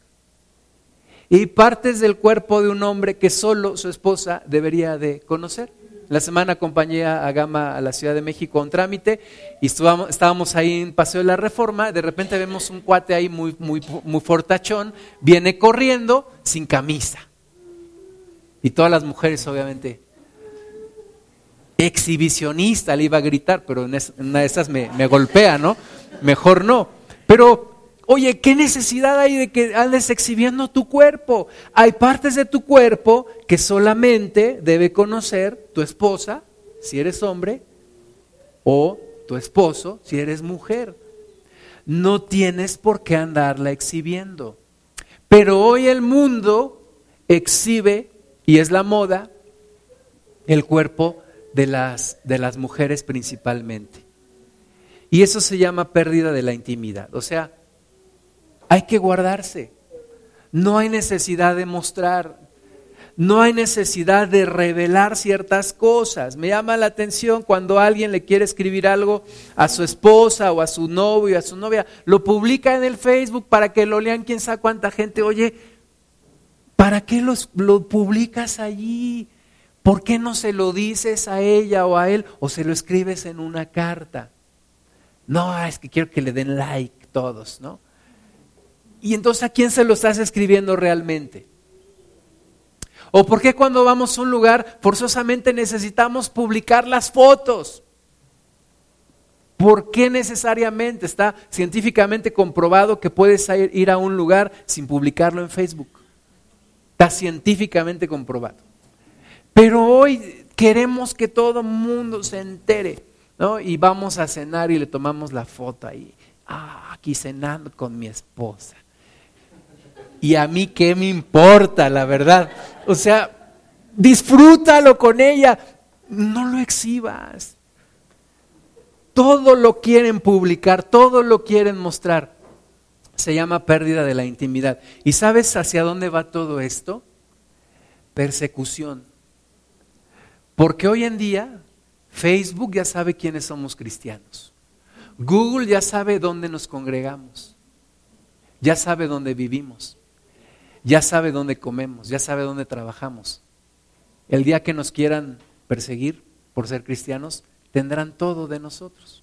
Y partes del cuerpo de un hombre que solo su esposa debería de conocer. La semana acompañé a Gama a la Ciudad de México a un trámite y estábamos, ahí en Paseo de la Reforma. De repente vemos un cuate ahí muy, muy, muy fortachón, viene corriendo sin camisa. Y todas las mujeres, obviamente, exhibicionista, le iba a gritar, pero en una de esas me, me golpea, ¿no? Mejor no. Pero Oye, ¿qué necesidad hay de que andes exhibiendo tu cuerpo? Hay partes de tu cuerpo que solamente debe conocer tu esposa, si eres hombre, o tu esposo, si eres mujer. No tienes por qué andarla exhibiendo. Pero hoy el mundo exhibe, y es la moda, el cuerpo de las, de las mujeres principalmente. Y eso se llama pérdida de la intimidad. O sea, hay que guardarse. No hay necesidad de mostrar. No hay necesidad de revelar ciertas cosas. Me llama la atención cuando alguien le quiere escribir algo a su esposa o a su novio, a su novia, lo publica en el Facebook para que lo lean quién sabe cuánta gente. Oye, ¿para qué lo publicas allí? ¿Por qué no se lo dices a ella o a él o se lo escribes en una carta? No, es que quiero que le den like todos, ¿no? Y entonces a quién se lo estás escribiendo realmente? ¿O por qué cuando vamos a un lugar forzosamente necesitamos publicar las fotos? ¿Por qué necesariamente está científicamente comprobado que puedes ir a un lugar sin publicarlo en Facebook? Está científicamente comprobado. Pero hoy queremos que todo mundo se entere, ¿no? Y vamos a cenar y le tomamos la foto ahí. Ah, aquí cenando con mi esposa y a mí qué me importa, la verdad. O sea, disfrútalo con ella, no lo exhibas. Todo lo quieren publicar, todo lo quieren mostrar. Se llama pérdida de la intimidad. ¿Y sabes hacia dónde va todo esto? Persecución. Porque hoy en día Facebook ya sabe quiénes somos cristianos. Google ya sabe dónde nos congregamos. Ya sabe dónde vivimos ya sabe dónde comemos, ya sabe dónde trabajamos. El día que nos quieran perseguir por ser cristianos, tendrán todo de nosotros.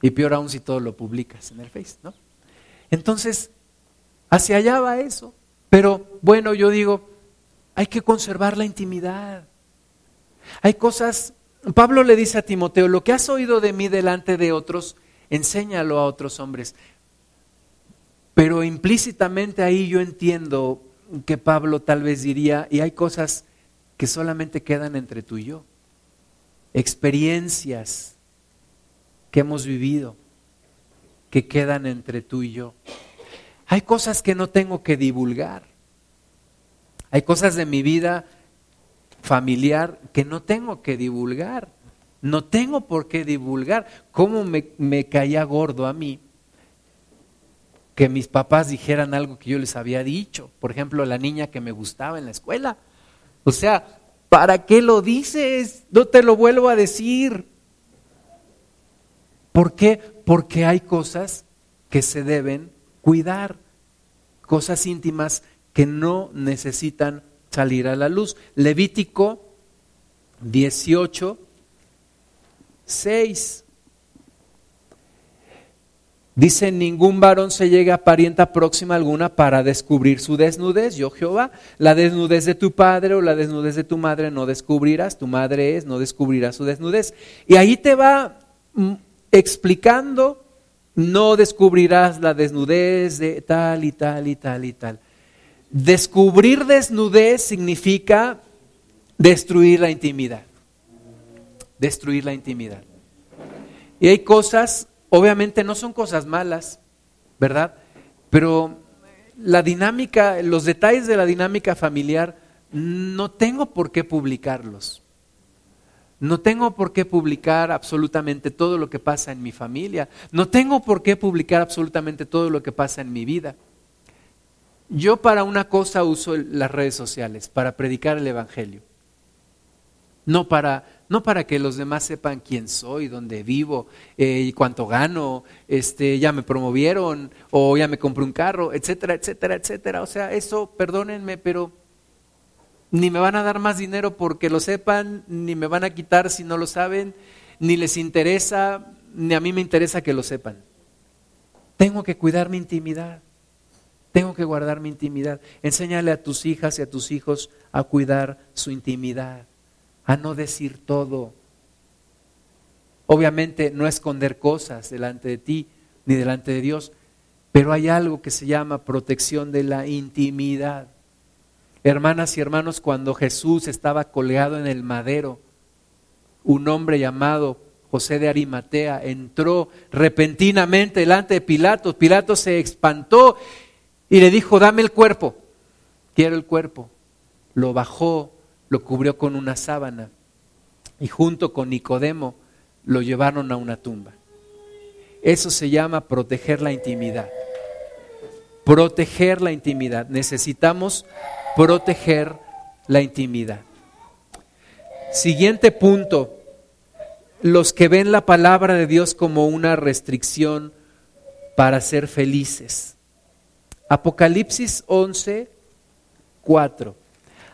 Y peor aún si todo lo publicas en el Face, ¿no? Entonces, hacia allá va eso. Pero bueno, yo digo, hay que conservar la intimidad. Hay cosas, Pablo le dice a Timoteo, lo que has oído de mí delante de otros, enséñalo a otros hombres. Pero implícitamente ahí yo entiendo que Pablo tal vez diría, y hay cosas que solamente quedan entre tú y yo. experiencias que hemos vivido, que quedan entre tú y yo. Hay cosas que no tengo que divulgar. Hay cosas de mi vida familiar que no tengo que divulgar. No tengo por qué divulgar. ¿Cómo me, caía gordo a mí que mis papás dijeran algo que yo les había dicho? Por ejemplo, la niña que me gustaba en la escuela. O sea, ¿para qué lo dices? No te lo vuelvo a decir. ¿Por qué? Porque hay cosas que se deben cuidar, cosas íntimas que no necesitan salir a la luz. Levítico 18, 6. Dice, ningún varón se llega a parienta próxima alguna para descubrir su desnudez. Yo Jehová, la desnudez de tu padre o la desnudez de tu madre no descubrirás. Tu madre es, no descubrirás su desnudez. Y ahí te va mm, explicando, no descubrirás la desnudez de tal y tal y tal y tal. Descubrir desnudez significa destruir la intimidad. Destruir la intimidad. Y hay cosas, obviamente no son cosas malas, ¿verdad? Pero la dinámica, los detalles de la dinámica familiar, no tengo por qué publicarlos. No tengo por qué publicar absolutamente todo lo que pasa en mi familia. No tengo por qué publicar absolutamente todo lo que pasa en mi vida. Yo para una cosa uso las redes sociales, para predicar el Evangelio. No para, no para que los demás sepan quién soy, dónde vivo, eh, y cuánto gano, este, ya me promovieron o ya me compré un carro, etcétera, etcétera, etcétera. O sea, eso, perdónenme, pero ni me van a dar más dinero porque lo sepan, ni me van a quitar si no lo saben, ni les interesa, ni a mí me interesa que lo sepan. Tengo que cuidar mi intimidad. Tengo que guardar mi intimidad. Enséñale a tus hijas y a tus hijos a cuidar su intimidad, a no decir todo. Obviamente no esconder cosas delante de ti ni delante de Dios, pero hay algo que se llama protección de la intimidad. Hermanas y hermanos, cuando Jesús estaba colgado en el madero, un hombre llamado José de Arimatea entró repentinamente delante de Pilato. Pilato se espantó y le dijo, dame el cuerpo, quiero el cuerpo. Lo bajó, lo cubrió con una sábana y junto con Nicodemo lo llevaron a una tumba. Eso se llama proteger la intimidad. Proteger la intimidad. Necesitamos proteger la intimidad. Siguiente punto. Los que ven la palabra de Dios como una restricción para ser felices. Apocalipsis 11, 4.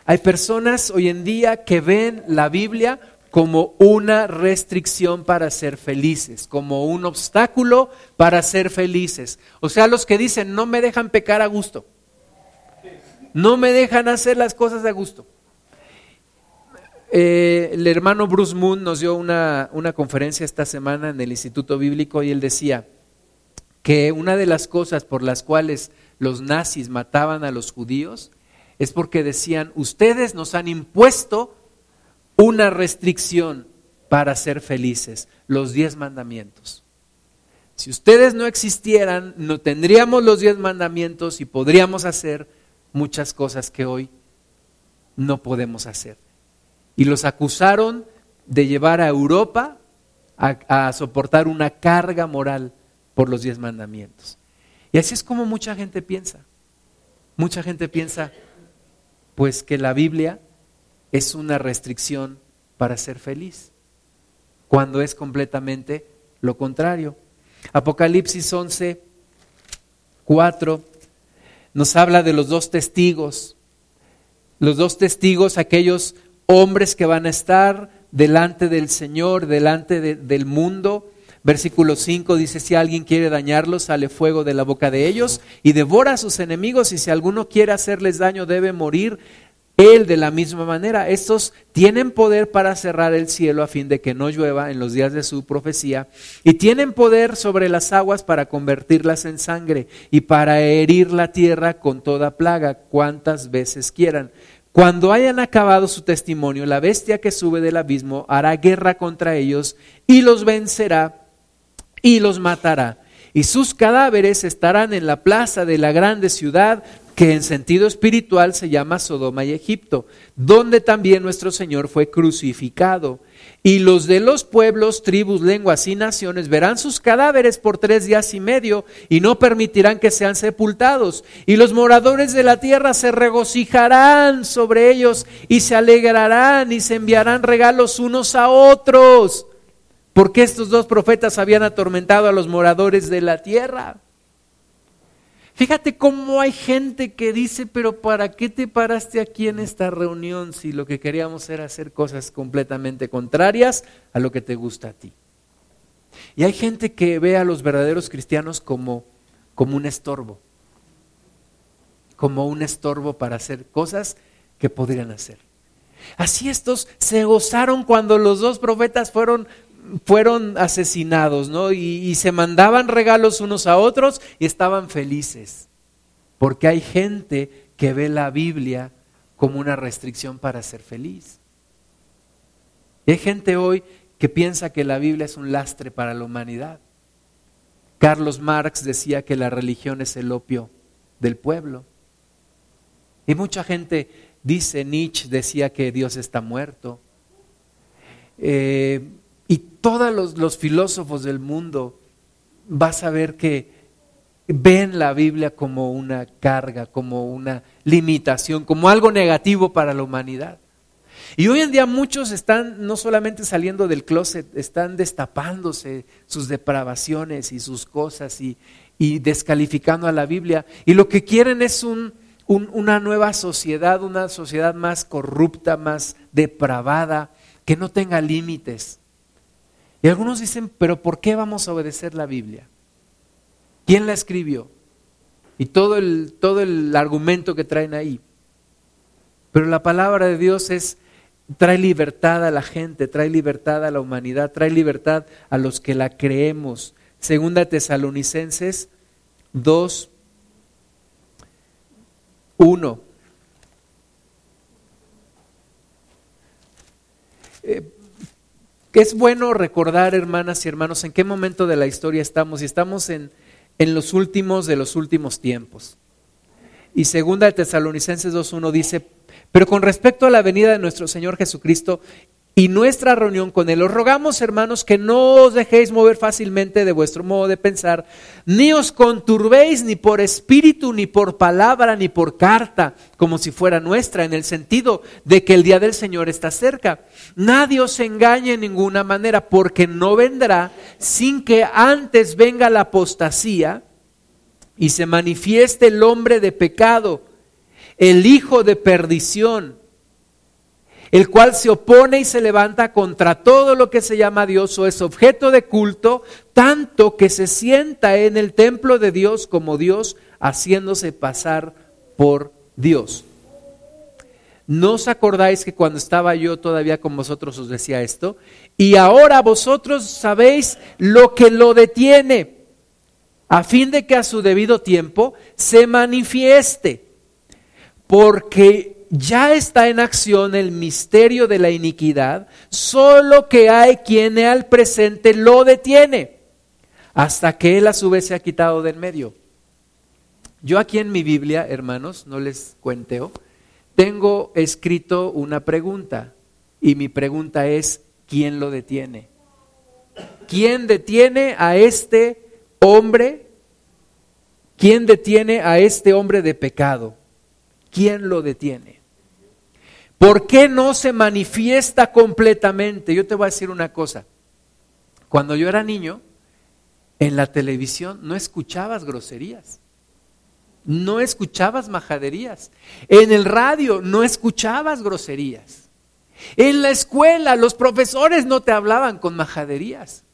Hay personas hoy en día que ven la Biblia como una restricción para ser felices, como un obstáculo para ser felices. O sea, los que dicen, no me dejan pecar a gusto, no me dejan hacer las cosas a gusto. Eh, el hermano Bruce Moon nos dio una, una conferencia esta semana en el Instituto Bíblico y él decía que una de las cosas por las cuales los nazis mataban a los judíos es porque decían, ustedes nos han impuesto una restricción para ser felices, los diez mandamientos. Si ustedes no existieran, no tendríamos los diez mandamientos y podríamos hacer muchas cosas que hoy no podemos hacer. Y los acusaron de llevar a Europa a, soportar una carga moral por los diez mandamientos. Y así es como mucha gente piensa. Mucha gente piensa, pues que la Biblia es una restricción para ser feliz, cuando es completamente lo contrario. Apocalipsis 11, 4 nos habla de los dos testigos. Los dos testigos, aquellos hombres que van a estar delante del Señor, delante del mundo, Versículo 5 dice, si alguien quiere dañarlos, sale fuego de la boca de ellos y devora a sus enemigos y si alguno quiere hacerles daño debe morir él de la misma manera. Estos tienen poder para cerrar el cielo a fin de que no llueva en los días de su profecía y tienen poder sobre las aguas para convertirlas en sangre y para herir la tierra con toda plaga cuantas veces quieran. Cuando hayan acabado su testimonio, la bestia que sube del abismo hará guerra contra ellos y los vencerá y los matará. Y sus cadáveres estarán en la plaza de la grande ciudad que en sentido espiritual se llama Sodoma y Egipto, donde también nuestro Señor fue crucificado. Y los de los pueblos, tribus, lenguas y naciones verán sus cadáveres por tres días y medio y no permitirán que sean sepultados. Y los moradores de la tierra se regocijarán sobre ellos y se alegrarán y se enviarán regalos unos a otros, porque estos dos profetas habían atormentado a los moradores de la tierra. Fíjate cómo hay gente que dice, pero ¿para qué te paraste aquí en esta reunión si lo que queríamos era hacer cosas completamente contrarias a lo que te gusta a ti? Y hay gente que ve a los verdaderos cristianos como, como un estorbo, como un estorbo para hacer cosas que podrían hacer. Así estos se gozaron cuando los dos profetas fueron fueron asesinados, ¿no? Y, se mandaban regalos unos a otros y estaban felices. Porque hay gente que ve la Biblia como una restricción para ser feliz. hay gente hoy que piensa que la Biblia es un lastre para la humanidad. Carlos Marx decía que la religión es el opio del pueblo. Y mucha gente dice, Nietzsche decía que Dios está muerto. Eh, y todos los, filósofos del mundo vas a ver que ven la Biblia como una carga, como una limitación, como algo negativo para la humanidad. Y hoy en día muchos están no solamente saliendo del closet, están destapándose sus depravaciones y sus cosas y, descalificando a la Biblia. Y lo que quieren es una nueva sociedad, una sociedad más corrupta, más depravada, que no tenga límites. Y algunos dicen, pero ¿por qué vamos a obedecer la Biblia? ¿Quién la escribió? Y todo el, todo el argumento que traen ahí. Pero la palabra de Dios es, trae libertad a la gente, trae libertad a la humanidad, trae libertad a los que la creemos. Segunda Tesalonicenses 2, 1. Eh, es bueno recordar, hermanas y hermanos, en qué momento de la historia estamos. Y estamos en, en los últimos de los últimos tiempos. Y segunda de Tesalonicenses 2.1 dice, pero con respecto a la venida de nuestro Señor Jesucristo y nuestra reunión con Él. Os rogamos, hermanos, que no os dejéis mover fácilmente de vuestro modo de pensar, ni os conturbéis ni por espíritu, ni por palabra, ni por carta, como si fuera nuestra, en el sentido de que el día del Señor está cerca. Nadie os engañe en ninguna manera, porque no vendrá sin que antes venga la apostasía y se manifieste el hombre de pecado, el hijo de perdición el cual se opone y se levanta contra todo lo que se llama Dios o es objeto de culto, tanto que se sienta en el templo de Dios como Dios, haciéndose pasar por Dios. ¿No os acordáis que cuando estaba yo todavía con vosotros os decía esto? Y ahora vosotros sabéis lo que lo detiene, a fin de que a su debido tiempo se manifieste, porque ya está en acción el misterio de la iniquidad, solo que hay quien al presente lo detiene, hasta que él a su vez se ha quitado del medio. Yo aquí en mi Biblia, hermanos, no les cuenteo, tengo escrito una pregunta, y mi pregunta es, ¿quién lo detiene? ¿Quién detiene a este hombre? ¿Quién detiene a este hombre de pecado? ¿Quién lo detiene? ¿Por qué no se manifiesta completamente? Yo te voy a decir una cosa. Cuando yo era niño, en la televisión no escuchabas groserías, no escuchabas majaderías, en el radio no escuchabas groserías, en la escuela los profesores no te hablaban con majaderías.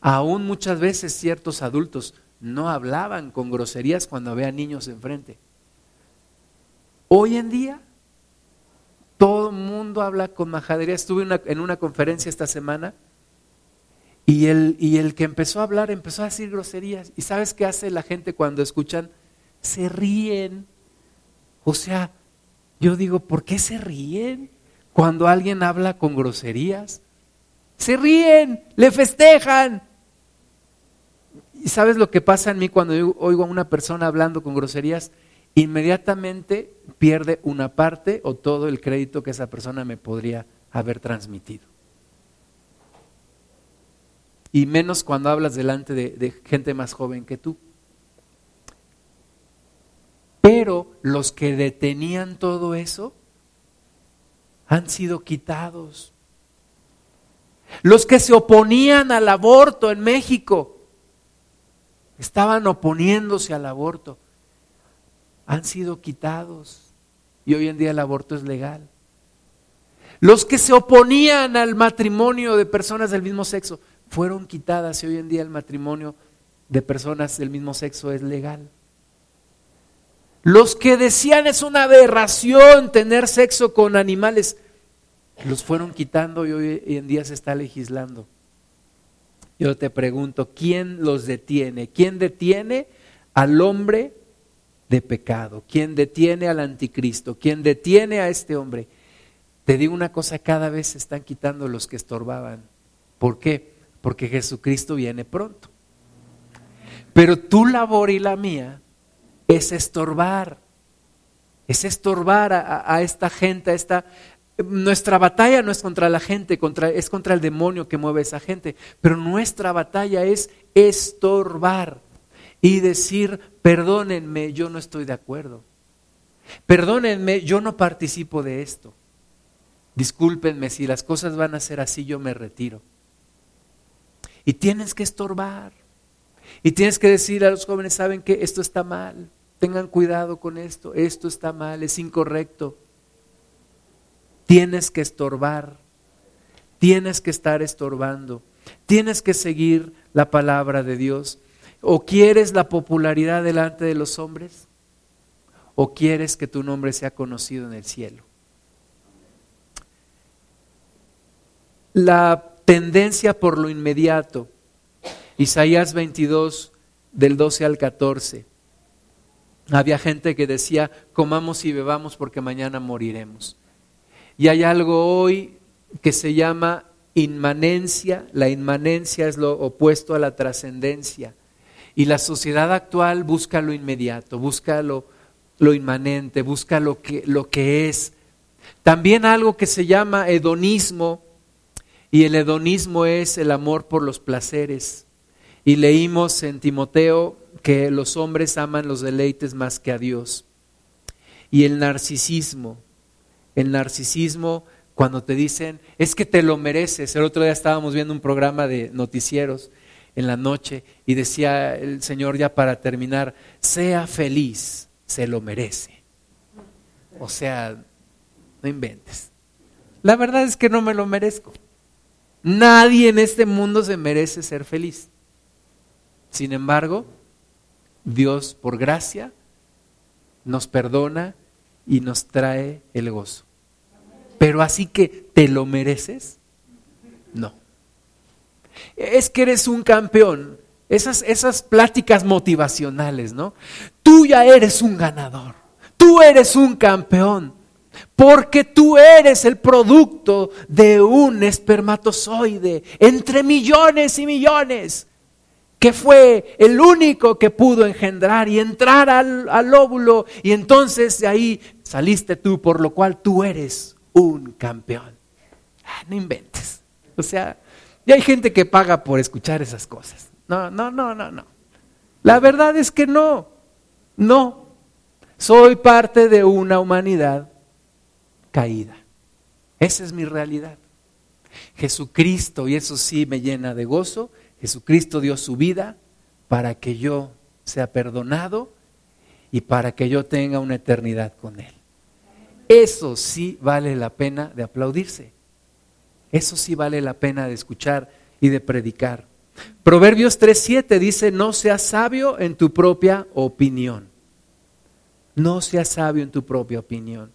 Aún muchas veces ciertos adultos no hablaban con groserías cuando vean niños enfrente. Hoy en día todo el mundo habla con majadería. Estuve en una conferencia esta semana y el, que empezó a hablar empezó a decir groserías. ¿Y sabes qué hace la gente cuando escuchan? Se ríen. O sea, Yo digo, ¿por qué se ríen cuando alguien habla con groserías? Se ríen, le festejan. ¿Y sabes lo que pasa en mí cuando oigo a una persona hablando con groserías? Inmediatamente pierde una parte o todo el crédito que esa persona me podría haber transmitido. Y menos cuando hablas delante de, gente más joven que tú. Pero los que detenían todo eso han sido quitados. Los que se oponían al aborto en México estaban oponiéndose al aborto. Han sido quitados y hoy en día el aborto es legal. Los que se oponían al matrimonio de personas del mismo sexo fueron quitadas y hoy en día el matrimonio de personas del mismo sexo es legal. Los que decían es una aberración tener sexo con animales, los fueron quitando y hoy en día se está legislando. Yo te pregunto, ¿quién los detiene? ¿Quién detiene al hombre de pecado? ¿Quién detiene al anticristo? ¿Quién detiene a este hombre? Te digo una cosa, cada vez se están quitando los que estorbaban. ¿Por qué? Porque Jesucristo viene pronto. Pero tu labor y la mía es estorbar, es estorbar a, esta gente, a esta, nuestra batalla no es contra la gente, contra, es contra el demonio que mueve a esa gente, pero nuestra batalla es estorbar y decir, perdónenme, yo no estoy de acuerdo. Perdónenme, yo no participo de esto. Discúlpenme, si las cosas van a ser así, yo me retiro. Y tienes que estorbar. Y tienes que decir a los jóvenes, saben que esto está mal, tengan cuidado con esto, esto está mal, es incorrecto. Tienes que estorbar, tienes que estar estorbando, tienes que seguir la palabra de Dios. ¿O quieres la popularidad delante de los hombres? ¿O quieres que tu nombre sea conocido en el cielo? La tendencia por lo inmediato. Isaías 22, del 12 al 14. Había gente que decía, comamos y bebamos porque mañana moriremos. Y hay algo hoy que se llama inmanencia. La inmanencia es lo opuesto a la trascendencia. Y la sociedad actual busca lo inmediato, busca lo, inmanente, busca lo que, lo que es. También algo que se llama hedonismo, y el hedonismo es el amor por los placeres. Y leímos en Timoteo que los hombres aman los deleites más que a Dios. Y el narcisismo, el narcisismo cuando te dicen, es que te lo mereces. El otro día estábamos viendo un programa de noticieros en la noche y decía el Señor ya para terminar, sea feliz, se lo merece. O sea, no inventes. La verdad es que no me lo merezco. Nadie en este mundo se merece ser feliz. Sin embargo, Dios por gracia nos perdona y nos trae el gozo. Pero así que, ¿te lo mereces? No. Es que eres un campeón. Esas, esas pláticas motivacionales, ¿no? Tú ya eres un ganador. Tú eres un campeón. Porque tú eres el producto de un espermatozoide entre millones y millones, que fue el único que pudo engendrar y entrar al, al óvulo, y entonces de ahí saliste tú, por lo cual tú eres un campeón. Ah, no inventes. O sea, y hay gente que paga por escuchar esas cosas. No, no, no, no, no. La verdad es que no, no. Soy parte de una humanidad caída. Esa es mi realidad. Jesucristo, y eso sí me llena de gozo, Jesucristo dio su vida para que yo sea perdonado y para que yo tenga una eternidad con Él. Eso sí vale la pena de aplaudirse. Eso sí vale la pena de escuchar y de predicar. Proverbios 3:7 dice, no seas sabio en tu propia opinión. No seas sabio en tu propia opinión.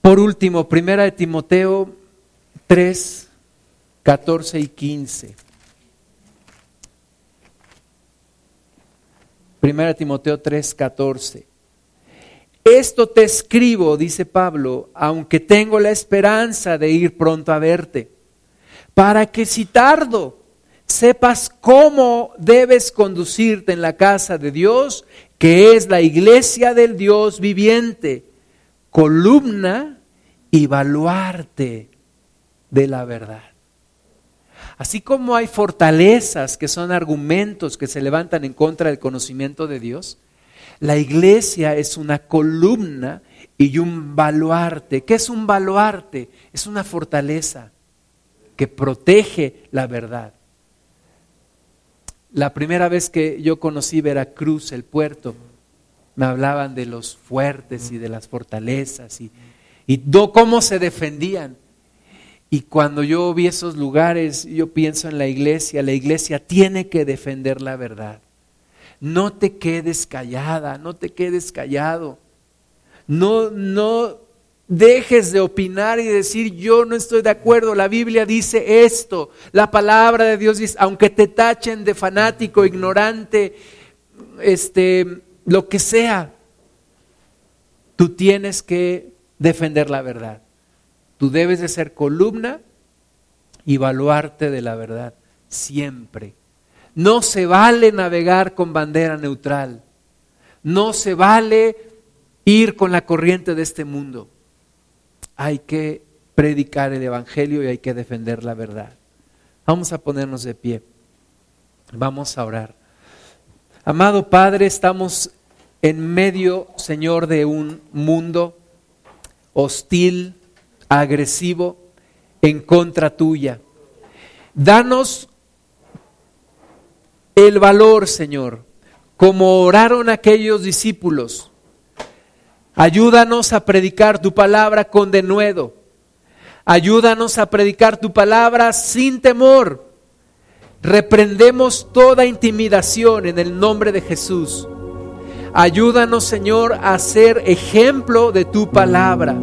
Por último, primera de Timoteo 3, 14 y 15. Primera de Timoteo 3, 14. Esto te escribo, dice Pablo, aunque tengo la esperanza de ir pronto a verte, para que si tardo, sepas cómo debes conducirte en la casa de Dios, que es la iglesia del Dios viviente, columna y baluarte de la verdad. Así como hay fortalezas que son argumentos que se levantan en contra del conocimiento de Dios, la iglesia es una columna y un baluarte. ¿Qué es un baluarte? Es una fortaleza que protege la verdad. La primera vez que yo conocí Veracruz, el puerto, me hablaban de los fuertes y de las fortalezas y, y cómo se defendían. Y cuando yo vi esos lugares, yo pienso en la iglesia. La iglesia tiene que defender la verdad. No te quedes callada, no te quedes callado. No, no dejes de opinar y decir yo no estoy de acuerdo. La Biblia dice esto. La palabra de Dios dice, aunque te tachen de fanático, ignorante, este, lo que sea, tú tienes que defender la verdad. Tú debes de ser columna y baluarte de la verdad siempre. No se vale navegar con bandera neutral. No se vale ir con la corriente de este mundo. Hay que predicar el Evangelio y hay que defender la verdad. Vamos a ponernos de pie. Vamos a orar. Amado Padre, estamos en medio, Señor, de un mundo hostil, agresivo, en contra tuya. Danos el valor, Señor, como oraron aquellos discípulos. Ayúdanos a predicar tu palabra con denuedo. Ayúdanos a predicar tu palabra sin temor. Reprendemos toda intimidación en el nombre de Jesús. Ayúdanos, Señor, a ser ejemplo de tu palabra,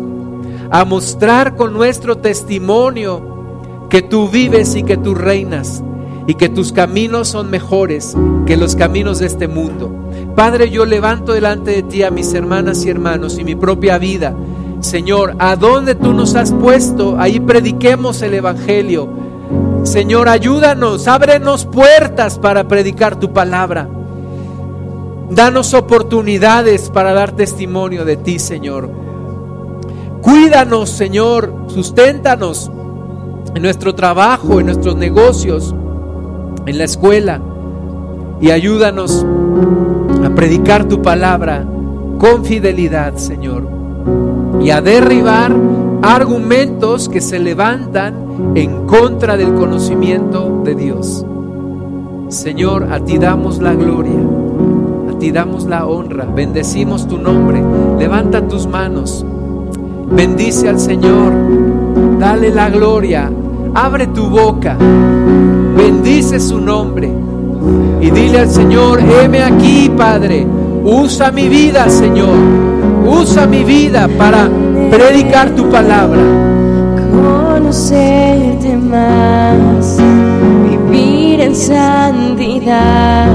a mostrar con nuestro testimonio que tú vives y que tú reinas y que tus caminos son mejores que los caminos de este mundo. Padre, yo levanto delante de ti a mis hermanas y hermanos y mi propia vida. Señor, a dónde tú nos has puesto, ahí prediquemos el Evangelio. Señor, ayúdanos, ábrenos puertas para predicar tu palabra. Danos oportunidades para dar testimonio de ti, Señor. Cuídanos, Señor, susténtanos en nuestro trabajo, en nuestros negocios en la escuela y ayúdanos a predicar tu palabra con fidelidad, Señor, y a derribar argumentos que se levantan en contra del conocimiento de Dios. Señor, a ti damos la gloria, a ti damos la honra, bendecimos tu nombre, levanta tus manos, bendice al Señor, dale la gloria, abre tu boca. Bendice su nombre. Y dile al Señor, heme aquí, Padre, usa mi vida, Señor, usa mi vida para predicar tu palabra. Conocerte más, vivir en santidad